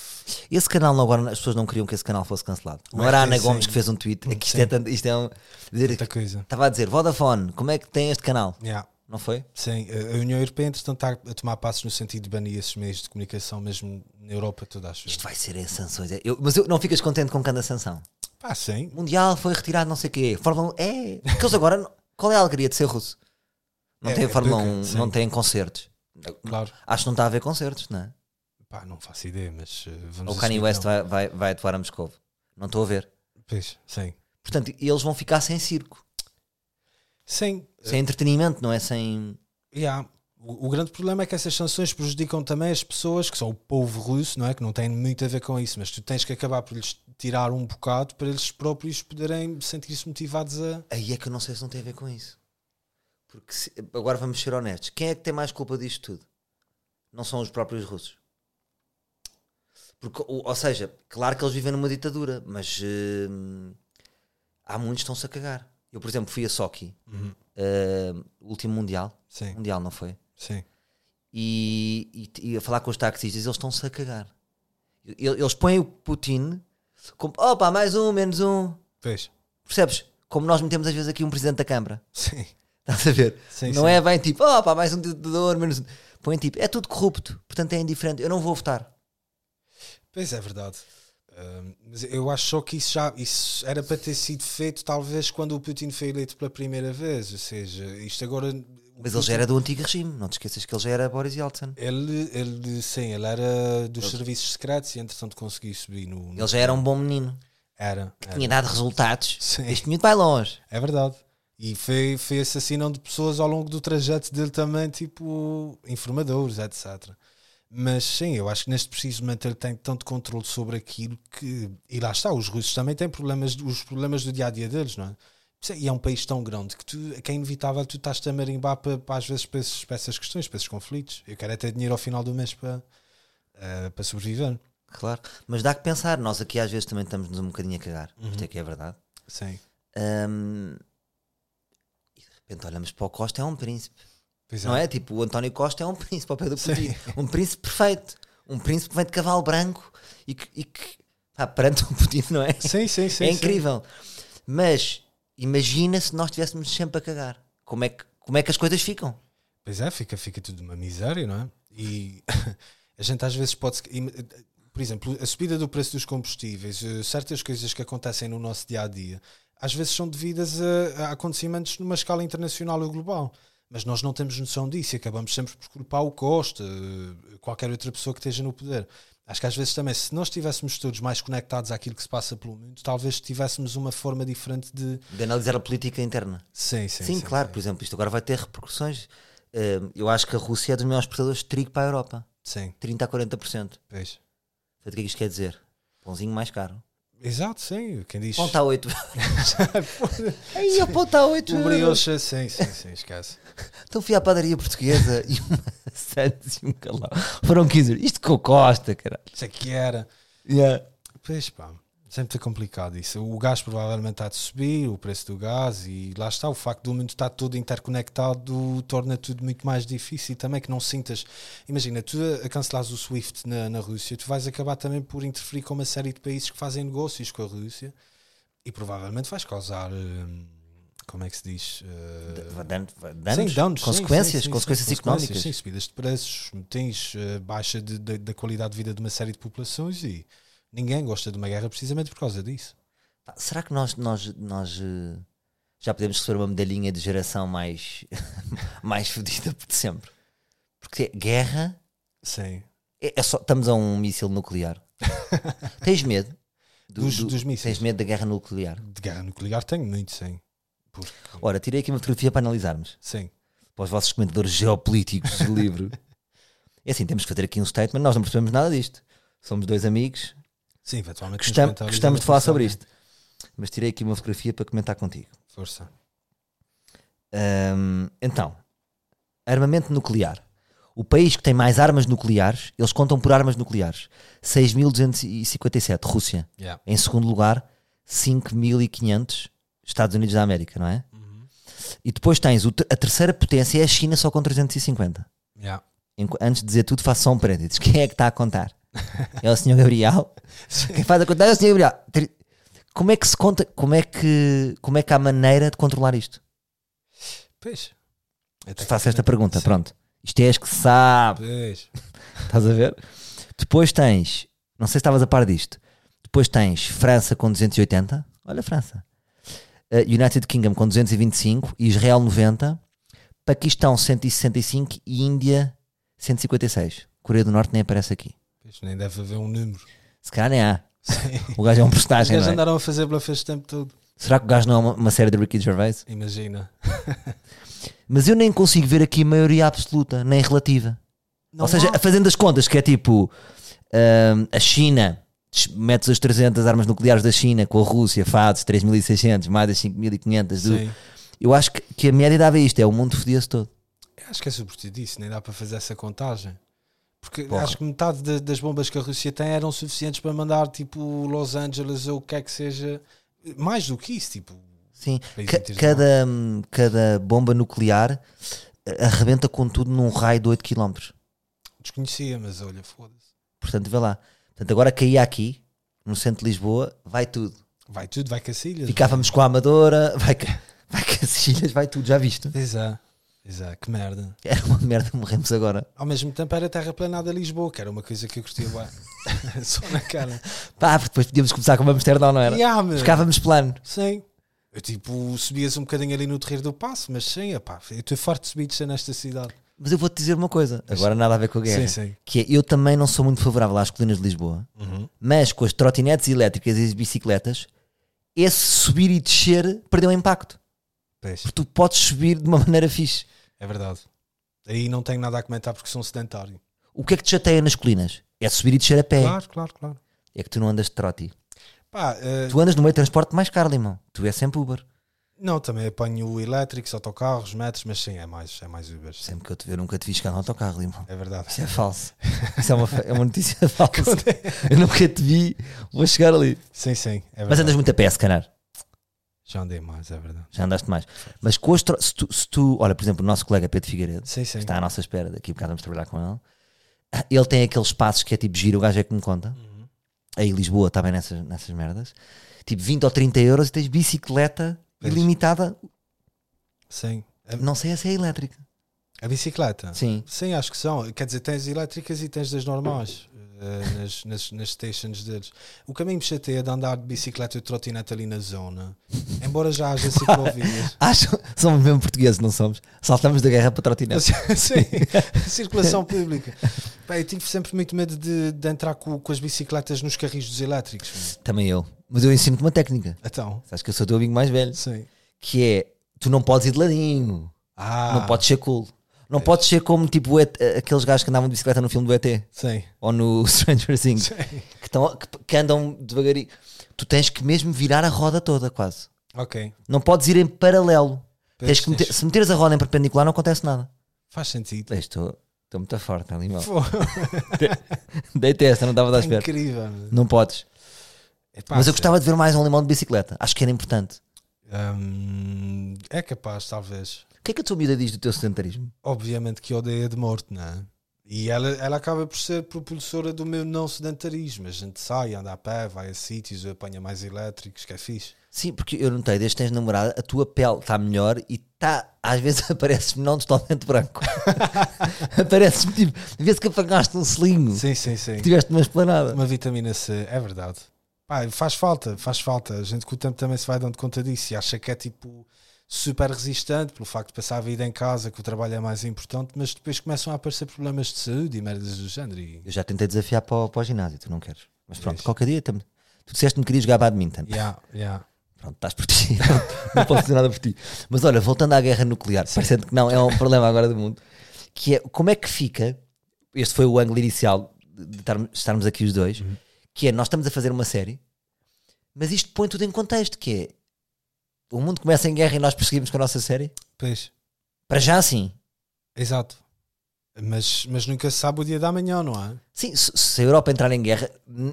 Esse canal, não, agora as pessoas não queriam que esse canal fosse cancelado. O Não era a RT, Ana Gomes sim. que fez um tweet. É que isto Sim. é, tanto, isto é um. dizer- Muita coisa. Estava a dizer, Vodafone, como é que tem este canal? Yeah. Não foi? Sim, a União Europeia, entretanto, está a tomar passos no sentido de banir esses meios de comunicação, mesmo na Europa toda, acho. Isto vai ser em sanções. Eu- mas eu, não ficas contente com cada sanção? Ah, sim. Mundial foi retirado, não sei o quê. Fórmula 1, é. Porque eles agora. Qual é a alegria de ser russo? Não É, tem é Fórmula pouca, 1, sim. não tem concertos. Claro. Acho que não está a haver concertos, não é? Pá, não faço ideia, mas uh, vamos o Kanye West vai, vai, vai atuar a Moscou. Não estou a ver. Pois, sim. Portanto, eles vão ficar sem circo, Sim, sem entretenimento, não é? Sem. yeah. o, o grande problema é que essas sanções prejudicam também as pessoas que são o povo russo, não é? Que não tem muito a ver com isso, mas tu tens que acabar por lhes tirar um bocado para eles próprios poderem sentir-se motivados a. Aí é que eu não sei se não tem a ver com isso. Porque se- agora vamos ser honestos. Quem é que tem mais culpa disto tudo? Não são os próprios russos. Porque, ou, ou seja, claro que eles vivem numa ditadura, mas hum, há muitos que estão-se a cagar. Eu, por exemplo, fui a Sochi, hum, o último Mundial. Sim, Mundial, não foi? sim. E, e, e a falar com os taxistas, eles estão-se a cagar. Eles põem o Putin como, opa, mais um, menos um. Pois, Percebes? Como nós metemos às vezes aqui um presidente da Câmara. sim. Estás a ver? Sim, não sim. é bem tipo, pá, mais um ditador, menos um. Põe tipo, é tudo corrupto, portanto é indiferente, eu não vou votar. Pois é verdade. Mas eu acho só que isso já isso era para ter sido feito talvez quando o Putin foi eleito pela primeira vez. Ou seja, isto agora. Mas ele já era do antigo regime, não te esqueças que ele já era Boris Yeltsin. Ele, ele, sim, ele era dos serviços secretos e entretanto conseguiu subir no. no- Ele já era um bom menino, Era. era. tinha dado resultados. Sim. Este miúdo vai longe. É verdade. E foi, foi assassinão de pessoas ao longo do trajeto dele também, tipo informadores, etc. Mas sim, eu acho que neste preciso momento ele tem tanto controle sobre aquilo que. E lá está, os russos também têm problemas, os problemas do dia a dia deles, não é? E é um país tão grande que, tu, que é inevitável tu estás a marimbar para, para, às vezes para, esses- para essas questões, para esses conflitos. Eu quero é ter dinheiro ao final do mês para, eh, para sobreviver. Claro. Mas dá que pensar, nós aqui às vezes também estamos-nos um bocadinho a cagar. Uhum. Isto é que é verdade. Sim. Ahm, e de repente olhamos para o Costa, é um príncipe. Pois Não é? Tipo, o António Costa é um príncipe ao pé do Sim. Putin. Um príncipe perfeito. Um príncipe que vem de cavalo branco e que, e que pá, perante o Putin, não é? Sim, sim, sim. é sim. incrível. Mas imagina se nós estivéssemos sempre a cagar. Como é que, como é que as coisas ficam? Pois é, fica, fica tudo uma miséria, não é? E a gente às vezes pode. Por exemplo, a subida do preço dos combustíveis, eh, certas coisas que acontecem no nosso dia a dia, às vezes são devidas a, a acontecimentos numa escala internacional ou global. Mas nós não temos noção disso e acabamos sempre por culpar o Costa, qualquer outra pessoa que esteja no poder. Acho que às vezes também, se nós estivéssemos todos mais conectados àquilo que se passa pelo mundo, talvez tivéssemos uma forma diferente de. De analisar a política interna. Sim, sim. Sim, claro, por exemplo, isto agora vai ter repercussões. Ahm, eu acho que a Rússia é dos maiores exportadores de trigo para a Europa. Sim, 30 a 40%. pois. Portanto, o que é que isto quer dizer? Pãozinho mais caro. Exato, sim. Quem diz. Pão está a 8 Aí, a 8 O brioche, sim, sim, sim, esquece. Então fui à padaria portuguesa e uma Santos e um calão. Foram 15 euros. Isto com Costa, caralho. Isso é que era. Yeah. Pois pá, sempre é complicado isso. O gás provavelmente está a subir, o preço do gás, e lá está, o facto do mundo estar todo interconectado torna tudo muito mais difícil também que não sintas. Imagina, tu a, cancelares o SWIFT na, na Rússia, tu vais acabar também por interferir com uma série de países que fazem negócios com a Rússia e provavelmente vais causar. hum, como é que se diz? Vai danos, Sim, danos, consequências, sim, sim, consequências económicas. Sim, subidas de preços, tens eh, baixa de- de- da qualidade de vida de uma série de populações e ninguém gosta de uma guerra precisamente por causa disso. Será que nós, nós, nós eh, já podemos receber uma medalhinha de geração mais, mais fodida de sempre? Porque guerra Sim. é, é só. Estamos a um míssil nuclear. Tens medo? do- Dos- do- dos mísseis. Tens medo da guerra nuclear? De guerra nuclear tenho muito, sim. Porque, Ora, tirei aqui uma fotografia para analisarmos. sim. Para os vossos comentadores geopolíticos do livro. É assim, temos que fazer aqui um statement. Nós não percebemos nada disto. Somos dois amigos. Sim, eventualmente. nos Gostamos, de falar sobre isto. Mas tirei aqui uma fotografia para comentar contigo. Força. Hum, então, armamento nuclear. O país que tem mais armas nucleares, eles contam por armas nucleares. 6.257, Rússia. Yeah. Em segundo lugar, 5.500, Estados Unidos da América, não é? E depois tens o a terceira potência é a China só com 350. Yeah. Antes de dizer tudo, faço só um parênteses. Quem é que está a contar? É o Sr. Gabriel? Quem faz a conta é o Sr. Gabriel. Como é que se conta? Como é que, como é que há maneira de controlar isto? Pois. Te faço esta pergunta, Sim. pronto. Isto és que sabe. Pois. Estás a ver? Depois tens, não sei se estavas a par disto. Depois tens França com 280. Olha, França. Uh, United Kingdom com 225. Israel 90. Paquistão 165 e Índia 156. Coreia do Norte nem aparece aqui. Pois, Nem deve haver um número. Se calhar nem há. Sim. O gajo é um Os personagem, gajos não é? andaram a fazer bluff este tempo todo. Será que o gajo não é uma, uma série de Ricky Gervais? Imagina. Mas eu nem consigo ver aqui maioria absoluta, nem relativa. Não Ou seja, há. fazendo as contas, que é tipo hum, a China, metes as 300 armas nucleares da China com a Rússia, fazes 3.600, mais as 5.500 do. Eu acho que, que a média dava isto, é o mundo fodia-se todo. Eu Acho que é sobretudo disso, nem dá para fazer essa contagem. Porque Porra. acho que metade da- das bombas que a Rússia tem eram suficientes para mandar tipo Los Angeles ou o que é que seja. Mais do que isso, tipo. Sim, Ca- cada, hum, cada bomba nuclear eh, arrebenta com tudo num raio de 8 km. Desconhecia, mas olha, foda-se. Portanto, vê lá. Portanto, agora caía aqui, no centro de Lisboa, vai tudo. Vai tudo, vai cacilhas. Ficávamos com a Amadora, vai, vai com as ilhas, vai tudo, já viste? Exato. Exato, que merda. Era uma merda, morremos agora. Ao mesmo tempo era terraplanada Lisboa, que era uma coisa que eu curtia bem. Só na cara. Pá, porque depois podíamos começar com Amsterdão, não era? Yeah, meu. Ficávamos plano. Sim. Eu tipo, subias um bocadinho ali no terreiro do passo, mas sim, epá, eu estou farto de subir nesta cidade. Mas eu vou-te dizer uma coisa, agora nada a ver com a guerra. Sim, sim. Que é, eu também não sou muito favorável às colinas de Lisboa, Uhum. mas com as trotinetes elétricas e as bicicletas, esse subir e descer perdeu impacto. Pois, Porque tu podes subir de uma maneira fixe. É verdade. Aí não tenho nada a comentar porque sou um sedentário. O que é que te chateia nas colinas? É subir e descer a pé. Claro, claro, claro. É que tu não andas de troti. Pá, eh, Tu andas no meio de transporte mais caro, limão. Tu és sempre Uber. não, também apanho elétricos, autocarros, metros, mas sim, é mais, é mais Uber. Sempre que eu te ver, nunca te vi chegar no autocarro, limão. É verdade. Isso é falso. Isso é uma, é uma notícia falsa. Eu nunca te vi, vou chegar ali. Sim, sim, é. Mas andas muito a pé, se calhar. Já andei mais, é verdade. Já andaste mais. Mas com as tro- se, tu, se tu- olha, por exemplo, o nosso colega Pedro Figueiredo, Sim, sim. que está à nossa espera, daqui a bocado vamos trabalhar com ele. Ele tem aqueles passos que é tipo giro, o gajo é que me conta. Uhum. Aí Lisboa está bem nessas, nessas merdas. Tipo 20 ou 30 euros e tens bicicleta Pois. ilimitada. Sim. A, Não sei se é elétrica. a bicicleta? Sim. Sim, acho que são. Quer dizer, tens elétricas e tens das normais eh, nas, nas, nas stations deles. O que a mim me chateia de andar de bicicleta e trotinete ali na zona, embora já haja ciclovias. Acho, somos mesmo portugueses, não somos? Saltamos da guerra para trotinete. Sim, circulação pública. Pá, eu tive sempre muito medo de, de entrar com, com as bicicletas nos carris dos elétricos. Também eu. Mas eu ensino-te uma técnica. Então, Sabes que eu sou o teu amigo mais velho. sim. Que é, tu não podes ir de ladinho. Ah, Não podes ser cool. Não podes ser como tipo ET- aqueles gajos que andavam de bicicleta no filme do ET Sim. ou no Stranger Things sim. que, tão- que- que andam devagarinho. Tu tens que mesmo virar a roda toda, quase. Ok. Não podes ir em paralelo. Pois, Tens que meter- se meteres a roda em perpendicular, não acontece nada. Faz sentido. Estou, estou muito forte ali, mal. Pô, Deitei esta, não estava a dar é espera. incrível. Não podes. Epá, Mas eu gostava de ver mais um limão de bicicleta. Acho que era importante. Hum, é capaz, talvez. O que é que a tua vida diz do teu sedentarismo? Obviamente que odeia de morte, não é? E ela, ela acaba por ser propulsora do meu não sedentarismo. A gente sai, anda a pé, vai a sítios, apanha mais elétricos, que é fixe. Sim, porque eu notei, desde que tens namorada, a tua pele está melhor e está, às vezes apareces-me não totalmente branco. apareces-me tipo, vê-se que apagaste um selinho, Sim, sim, sim. tiveste uma esplanada. Uma vitamina C, é verdade. Pá, faz falta, faz falta. A gente com o tempo também se vai dando conta disso e acha que é tipo super resistente pelo facto de passar a vida em casa, que o trabalho é mais importante, mas depois começam a aparecer problemas de saúde e merdas do género. E, Eu já tentei desafiar para o, para o ginásio, tu não queres. Mas pronto, qualquer dia temos. Tu disseste-me que querias jogar badminton. yeah, yeah. Pronto, estás protegido. não posso dizer nada por ti. Mas olha, voltando à guerra nuclear, parecendo que não é um problema agora do mundo, que é como é que fica. Este foi o ângulo inicial de estarmos, aqui os dois, que é nós estamos a fazer uma série, mas isto põe tudo em contexto, que é o mundo começa em guerra e nós perseguimos com a nossa série. Pois, Para já sim. exato. Mas, mas nunca se sabe o dia da manhã, não é? Sim, se, a Europa entrar em guerra,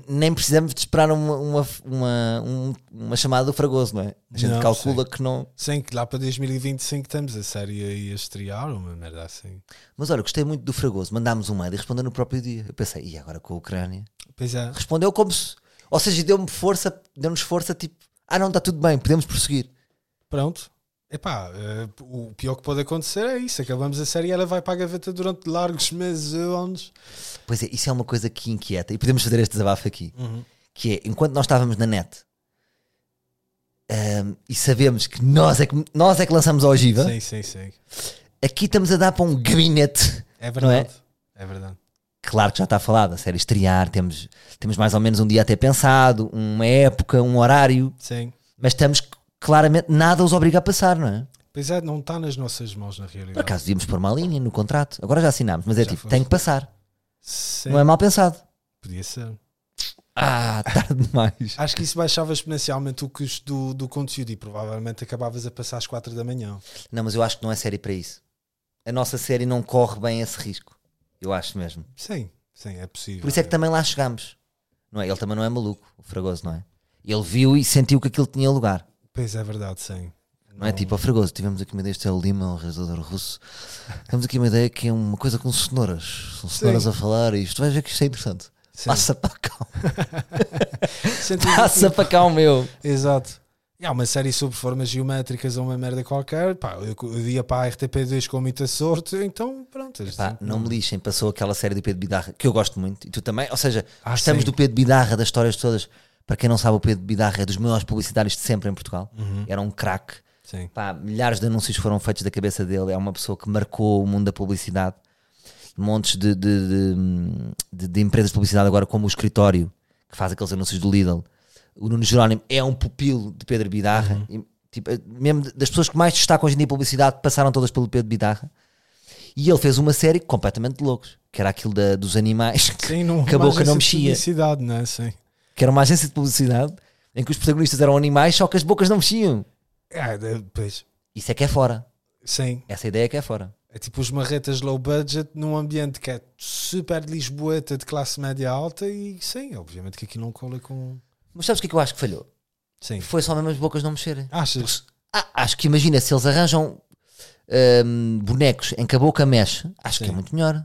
nem precisamos de esperar uma, uma, uma, um- uma chamada do Fragoso, não é? A gente Não, calcula que não. Sim, que lá para 2025 temos a série aí a estrear, uma merda assim. Mas olha, gostei muito do Fragoso. Mandámos um mail e respondeu no próprio dia. Eu pensei, e agora com a Ucrânia? Pois é. Respondeu como se. Ou seja, deu-me força, deu-nos força, tipo, ah, não, está tudo bem, podemos prosseguir. Pronto. Epá, eh, o pior que pode acontecer é isso. Acabamos a série e ela vai para a gaveta durante largos meses ou anos. Pois é, isso é uma coisa que inquieta. E podemos fazer este desabafo aqui. Que é, enquanto nós estávamos na net ahm, e sabemos que nós é que, nós é que lançamos a ogiva, Sim, sim, sim. aqui estamos a dar para um gabinete. É é? verdade. É verdade. Claro que já está falado, a série estrear, temos, temos mais ou menos um dia até pensado, uma época, um horário, Sim. mas estamos claramente, nada os obriga a passar, não é? Pois é, não está nas nossas mãos na Por realidade. acaso devíamos pôr uma linha no contrato, agora já assinámos, mas é Já tipo, tem que passar, Sim, não é mal pensado. podia ser. Ah, tarde demais. Acho que isso baixava exponencialmente o custo do, do conteúdo e provavelmente acabavas a passar às 4 da manhã. Não, mas eu acho que não é série para isso. A nossa série não corre bem esse risco. Eu acho mesmo. Sim, sim, é possível. Por isso é que também lá chegamos. Não é? Ele também não é maluco, o Fragoso, não é? Ele viu e sentiu que aquilo tinha lugar. Pois é verdade, sim. Não é tipo, ó Fragoso, tivemos aqui uma ideia, este é o Lima, o realizador russo. Temos aqui uma ideia que é uma coisa com cenouras. São cenouras Sim. a falar e isto vais ver que isto é interessante. Sim. Passa para cá. Passa assim- para cá o meu. Exato. E há uma série sobre formas geométricas ou uma merda qualquer. Pá, eu, eu ia para a RTP2 com muita sorte, então pronto. Pá, não me lixem, passou aquela série do Pedro Bidarra, que eu gosto muito, e tu também. Ou seja, Ah, gostamos sim. do Pedro Bidarra, das histórias todas. Para quem não sabe, o Pedro Bidarra é dos maiores publicitários de sempre em Portugal. Uhum. Era um craque. Milhares de anúncios foram feitos da cabeça dele. É uma pessoa que marcou o mundo da publicidade. Montes de, de, de, de- empresas de publicidade, agora como o escritório, que faz aqueles anúncios do Lidl. O Nuno Jerónimo é um pupilo de Pedro Bidarra. E, tipo, mesmo das pessoas que mais destacam hoje em dia em publicidade, passaram todas pelo Pedro Bidarra. E ele fez uma série completamente de loucos, que era aquilo da- dos animais, Sim, não, que a boca não mexia. Publicidade, não é? Sim. Que era uma agência de publicidade em que os protagonistas eram animais, só que as bocas não mexiam. De- pois. Isso é que é fora. Sim. Essa ideia é que é fora. É tipo os marretas low budget num ambiente que é super lisboeta de classe média alta e sim, obviamente que aqui não cola com. Mas sabes o que é que eu acho que falhou? Sim. Foi só mesmo as bocas não mexerem. Achas? Ah, acho que imagina, se eles arranjam hum, bonecos em que a boca mexe, acho que é Sim. muito melhor.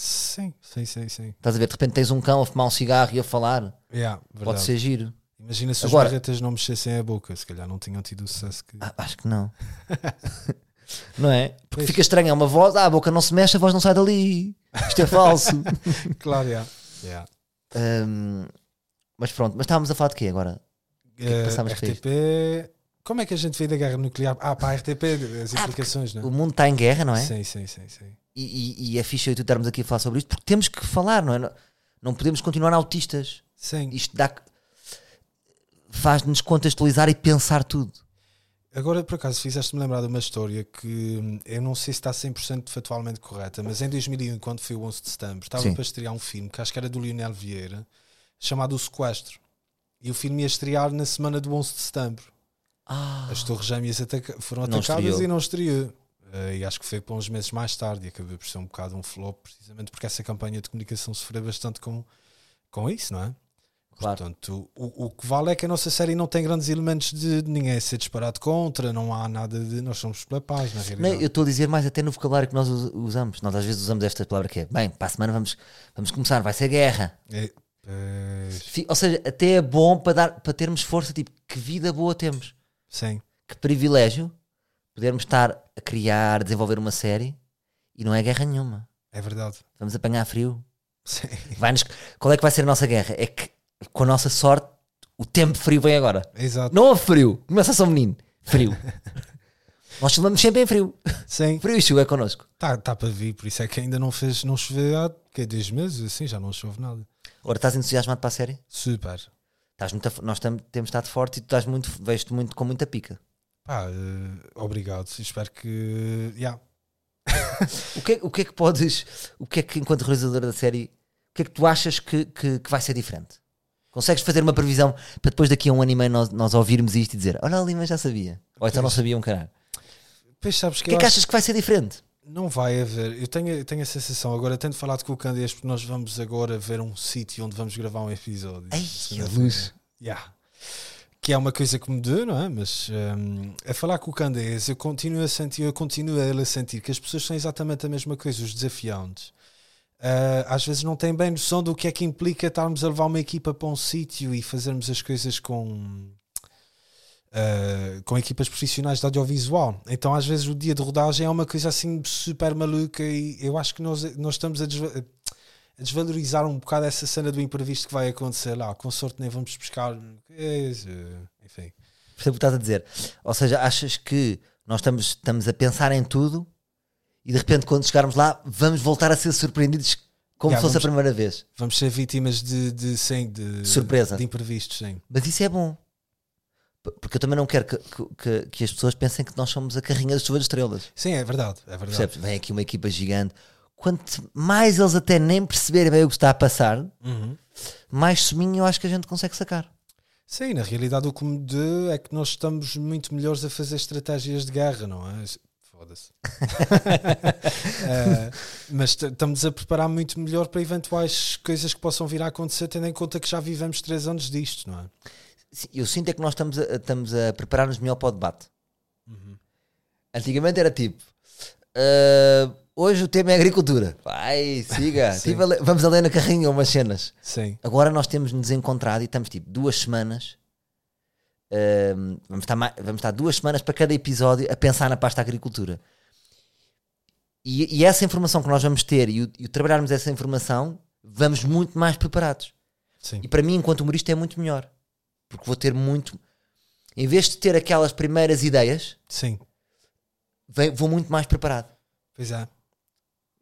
Sim, sim, sim, sim. Estás a ver, de repente tens um cão a fumar um cigarro e a falar. Yeah, Pode ser giro. Imagina se Agora- os marretas não mexessem a boca, se calhar não tinham tido o sucesso que. Ah, acho que não. não é? Porque Pois. fica estranho, é uma voz, ah, a boca não se mexe, a voz não sai dali. Isto é falso. Claro, yeah. Yeah. Hum, mas pronto, mas estávamos a falar de quê agora? que é que Eh, RTP. Como é que a gente veio da guerra nuclear? Ah, para a RTP, as Ah, implicações, não O é? mundo está em guerra, não é? Sim, sim, sim, sim. E, e, e é fixe eu tu estarmos aqui a falar sobre isto porque temos que falar, não é? Não, não podemos continuar autistas. Sim. Isto dá. faz-nos contextualizar e pensar tudo. Agora, por acaso, fizeste-me lembrar de uma história que hum, eu não sei se está 100% factualmente correta, mas em 2001, quando foi o 11 de setembro, estava Sim. para estrear um filme que acho que era do Lionel Vieira, chamado O Sequestro. E o filme ia estrear na semana do 11 de setembro. Ah, As Torres Gêmeas ataca- foram Não atacadas estreou. e não estreou. Eh, e acho que foi para uns meses mais tarde e acabou por ser um bocado um flop, precisamente porque essa campanha de comunicação sofreu bastante com, com isso, não é? claro. Portanto, o, o que vale é que a nossa série não tem grandes elementos de ninguém ser disparado contra, não há nada de. Nós somos pela paz, na Não, realidade. eu estou a dizer mais até no vocabulário que nós us- usamos. Nós às vezes usamos esta palavra que é bem, para a semana vamos, vamos começar, vai ser guerra. É, Fi- Ou seja, até é bom para, dar, para termos força, tipo, que vida boa temos. Sim, Que privilégio podermos estar a criar, desenvolver uma série e não é guerra nenhuma. é verdade. Vamos apanhar frio. Sim. Vai-nos- Qual é que vai ser a nossa guerra? É que, com a nossa sorte, o tempo frio vem agora. Exato. Não houve frio. Começa a ser um menino. Frio. Nós filmamos sempre em frio. Sim, Frio e chuva é connosco. está tá para vir, por isso é que ainda não fez, não choveu há que, dois meses, assim, já não chove nada. Agora estás entusiasmado para a série? Super. Estás muito, a- nós tam- temos estado forte e tu estás muito, vejo-te muito com muita pica. Pá, eh, obrigado. Espero que. Yeah. O que, é, o que é que podes, o que é que enquanto realizador da série, o que é que tu achas que, que, que vai ser diferente? Consegues fazer uma previsão para depois daqui a um ano e meio nós, nós ouvirmos isto e dizer olha ali, mas já sabia. Ou então não sabia um caralho. Pois sabes O que, que é que achas que vai ser diferente? Não vai haver. Eu tenho, eu tenho a sensação, agora tendo falado com o Candês, porque nós vamos agora ver um sítio onde vamos gravar um episódio. Ai, a luz. Yeah. Que é uma coisa que me deu, não é? Mas hum, a falar com o Candês, eu continuo a sentir, eu continuo a ele a sentir que as pessoas são exatamente a mesma coisa, os desafiantes. Ah, às vezes não têm bem noção do que é que implica estarmos a levar uma equipa para um sítio e fazermos as coisas com ah, com equipas profissionais de audiovisual. Então, às vezes, o dia de rodagem é uma coisa assim super maluca e eu acho que nós, nós estamos a, desva- a desvalorizar um bocado essa cena do imprevisto que vai acontecer lá. Com sorte, nem vamos buscar. Enfim, Percebo o que estás a dizer. Ou seja, achas que nós estamos, estamos a pensar em tudo e de repente quando chegarmos lá vamos voltar a ser surpreendidos como Já, se fosse vamos- a primeira vez. vamos ser vítimas de, de, sim, de, Surpresa. de imprevistos. Sim. Mas isso é bom. Porque eu também não quero que, que, que- as pessoas pensem que nós somos a carrinha de chuva de estrelas. sim, é verdade. É verdade. Percebes? Vem aqui uma equipa gigante. Quanto mais eles até nem perceberem bem o que está a passar, Uhum. mais suminho eu acho que a gente consegue sacar. Sim, na realidade o que me deu é que nós estamos muito melhores a fazer estratégias de guerra, não é? Foda-se. Eh, mas estamos a preparar muito melhor para eventuais coisas que possam vir a acontecer, tendo em conta que já vivemos três anos disto, não é? Eu sinto é que nós estamos a, estamos a preparar-nos melhor para o debate. Uhum. Antigamente era tipo: "Ah, hoje o tema é agricultura. Vai, siga. Tive a ler- vamos a ler na carrinha umas cenas. Sim, Agora nós temos nos encontrado e estamos tipo duas semanas. ahm, vamos, estar ma- vamos estar duas semanas para cada episódio a pensar na pasta agricultura. E, e essa informação que nós vamos ter e o, e o trabalharmos essa informação, vamos muito mais preparados. sim. E para mim, enquanto humorista, é muito melhor. Porque vou ter muito. Em vez de ter aquelas primeiras ideias, Sim, vem- vou muito mais preparado. pois é.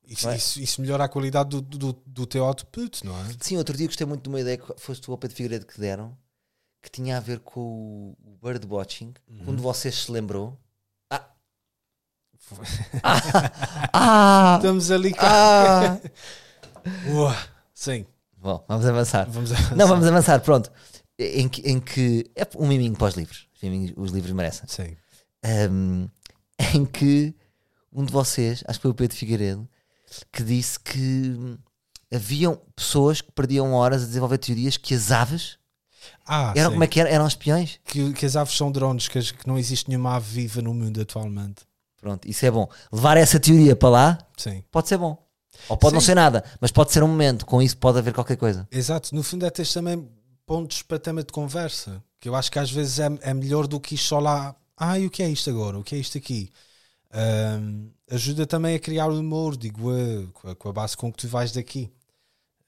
Isso, é? isso, isso melhora a qualidade do, do, do teu output, não é? Sim, outro dia gostei muito de uma ideia que foste tu ao Pedro Figueiredo que deram, que tinha a ver com o birdwatching. Quando vocês se lembrou. Ah! ah! ah! Estamos ali. ah! Uah, sim, Bom, vamos avançar. vamos avançar. Não, vamos avançar, pronto. Em que, em que é um miminho para os livros. Os miminhos- Os livros merecem. Sim, um, em que um de vocês, acho que foi o Pedro Figueiredo, que disse que haviam pessoas que perdiam horas a desenvolver teorias que as aves ah, eram sim. como é que era? Eram espiões. que, que as aves são drones, que, as- que não existe nenhuma ave viva no mundo atualmente. Pronto, isso é bom. Levar essa teoria para lá Sim, pode ser bom. Ou pode não Sim. ser nada, mas pode ser um momento. Com isso pode haver qualquer coisa. exato. No fundo é ter também pontos para tema de conversa, que eu acho que às vezes é, é melhor do que ir só lá. Ah, o que é isto agora? O que é isto aqui? Ahm, ajuda também a criar humor, digo com a, com a base com que tu vais daqui.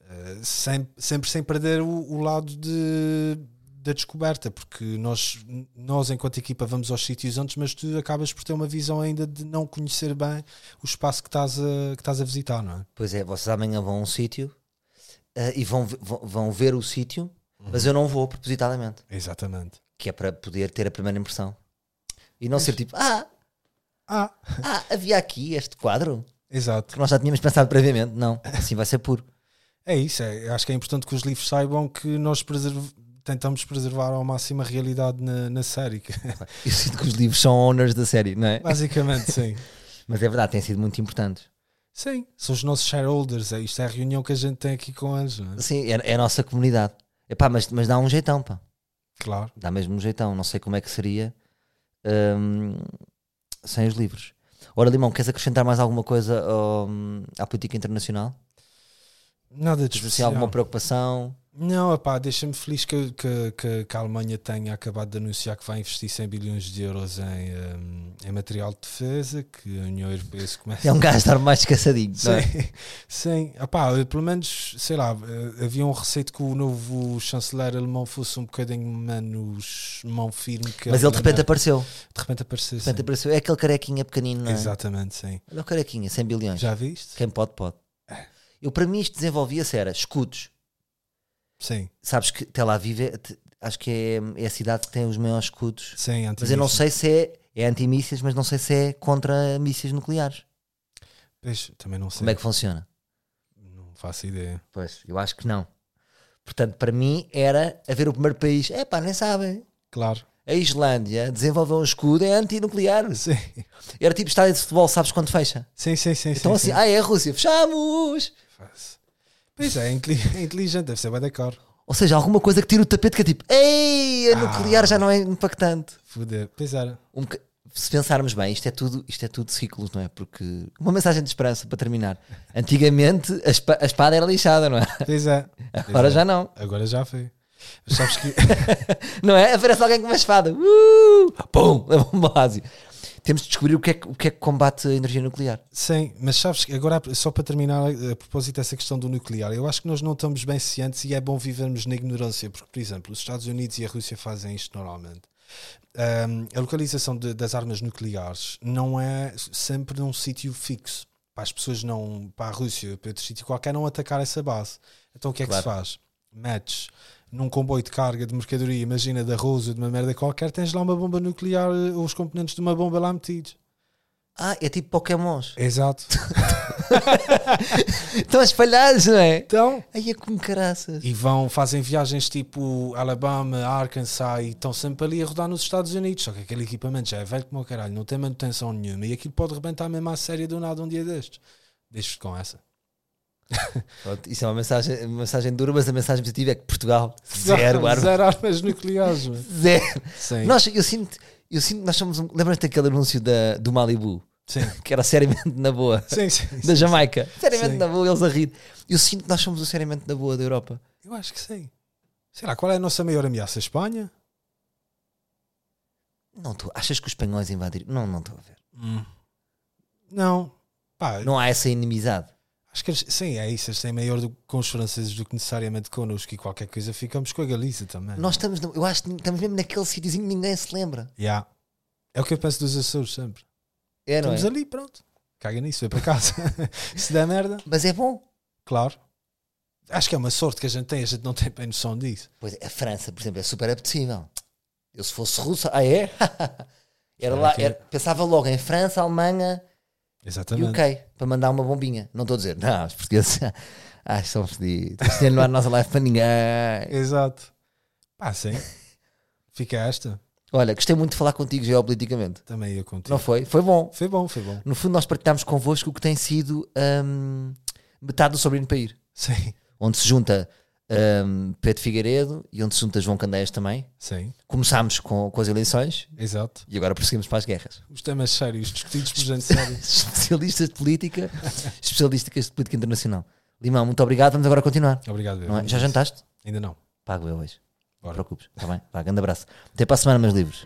Ah, sem- sempre sem perder o, o lado de, da descoberta, porque nós, nós, enquanto equipa, vamos aos sítios antes, mas tu acabas por ter uma visão ainda de não conhecer bem o espaço que estás a, que estás a visitar, não é? Pois é, vocês amanhã vão a um sítio ah, e vão, vão, vão ver o sítio, Uhum. mas eu não vou propositadamente. Exatamente. Que é para poder ter a primeira impressão. E não ser tipo, ah, Ah, ah, havia aqui este quadro exato. que nós já tínhamos pensado previamente. Não, assim vai ser puro. É isso, é, acho que é importante que os livros saibam que nós preserv- tentamos preservar ao máximo a realidade na, na série. que- Eu sinto que os livros são owners da série, não é? Basicamente, sim. Mas é verdade, têm sido muito importantes. Sim, são os nossos shareholders, é, isto é a reunião que a gente tem aqui com eles, não é? Sim, é, é a nossa comunidade. Epá, mas, mas dá um jeitão, pá. Claro. Dá mesmo um jeitão. Não sei como é que seria hum, sem os livros. Ora, Limão, queres acrescentar mais alguma coisa à política internacional? Nada de Tens assim, especial. alguma preocupação? Não, pá, deixa-me feliz que, que, que, a Alemanha tenha acabado de anunciar que vai investir 100 bilhões de euros em, um, em material de defesa, que a União Europeia se começa É um gajo estar mais descansadinho. não é? Sim, sim. Pelo menos, sei lá, eh, havia um receito que o novo chanceler alemão fosse um bocadinho menos mão firme. Que Mas ele de repente apareceu. de repente apareceu. De repente sim. apareceu. É aquele carequinha pequenino, não é? Exatamente, sim. Olha o carequinha, 100 bilhões. Já viste? Quem pode, pode. É. Eu, para mim, isto desenvolvia-se era escudos. Sim, Sabes que Tel Aviv é, acho que é, é a cidade que tem os maiores escudos. sim, Mas eu não sei se é, é anti-mísseis, mas não sei se é contra mísseis nucleares. Pois, também não sei. Como é que funciona? Não faço ideia. Pois, eu acho que não. Portanto, para mim era haver o primeiro país. É pá, nem sabem. Claro. A Islândia desenvolveu um escudo, é antinuclear. Sim, Era tipo estádio de futebol, sabes quando fecha? sim, sim. sim Então sim, assim, ah, é a Rússia, fechamos! Faz. Pois é, é é inteligente, deve ser bem da cor. Ou seja, alguma coisa que tira o tapete que é tipo, ei, a Ah. nuclear já não é impactante. Foder. Pois era. Um se pensarmos bem, isto é tudo, isto é tudo ciclos, não é? Porque uma mensagem de esperança para terminar. Antigamente a, espa- a espada era lixada, não é? Pois é. Agora é. já não. Agora já foi. Sabes que. Não é? Aparece alguém com uma espada. Uh! Pum! Leva um base. Temos de descobrir o que, é, que- o que é que combate a energia nuclear. Sim, mas sabes que agora, só para terminar, a propósito dessa questão do nuclear, eu acho que nós não estamos bem cientes e é bom vivermos na ignorância, porque, por exemplo, os Estados Unidos e a Rússia fazem isto normalmente. Ahm, a localização de- das armas nucleares não é sempre num sítio fixo. Para as pessoas não, para a Rússia, para outro sítio qualquer, não atacar essa base. Então o que é que se faz? Metes num comboio de carga de mercadoria, imagina de arroz ou de uma merda qualquer, tens lá uma bomba nuclear eh, ou os componentes de uma bomba lá metidos. Ah, é tipo Pokémons. Exato. Estão espalhados, não é? Então, Aí é como caraças. e vão, fazem viagens tipo Alabama, Arkansas e estão sempre ali a rodar nos Estados Unidos. Só que aquele equipamento já é velho como o caralho, não tem manutenção nenhuma e aquilo pode rebentar mesmo à série do nada um dia destes. Deixo-vos com essa. Pronto, isso é uma mensagem, uma mensagem dura, mas a mensagem positiva é que Portugal, zero armas. Zero armas nucleares. mano. Zero. Sim. Nós, eu sinto, eu sinto, nós somos um. Lembras-te daquele anúncio da, do Malibu? Sim. Que era seriamente na boa. Sim, sim, Da. Jamaica. Seriamente na boa, eles a rir. Eu sinto que nós somos o seriamente na boa da Europa. Eu acho que sim. Sei lá, qual é a nossa maior ameaça? A Espanha? Não estou. Achas que os espanhóis invadiram? Não, não estou a ver. Não. Pá, Não há essa inimizade. Acho que eles, sim, é isso. Eles têm maior do, com os franceses do que necessariamente connosco e qualquer coisa ficamos com a Galiza também. Nós estamos, eu acho que estamos mesmo naquele sítiozinho que ninguém se lembra. Yeah. É o que eu penso dos Açores sempre. É, não é? Estamos ali, pronto. Caga nisso, vai para casa. Se der merda, Mas é bom. claro. Acho que é uma sorte que a gente tem, a gente não tem bem noção disso. Pois é, a França, por exemplo, é super apetecível. Eu se fosse russa, ah é? era É lá, que- era- pensava logo em França, Alemanha Exatamente. UK para mandar uma bombinha. Não estou a dizer, não, os portugueses ah, são fedidos. Isto não há nossa live para ninguém. Exato. Pá, sim. Fica esta. Olha, gostei muito de falar contigo geopoliticamente. Também eu contigo. Não foi? Foi bom. Foi bom, foi bom. No fundo, nós partilhamos convosco o que tem sido hum, metade do Sobrinho para ir. Sim, Onde se junta hum, Pedro Figueiredo e onde se junta João Candeias também. sim. Começámos com, com as eleições Exato. e agora prosseguimos para as guerras. Os temas sérios, discutidos por gente séria. especialistas de política, especialistas de política internacional. Limão, muito obrigado. Vamos agora continuar. Obrigado, Não é? Já jantaste? Ainda não. Pago eu hoje. Não Bora. te preocupes. Está bem? Vá, grande abraço. Até para a semana, meus livros.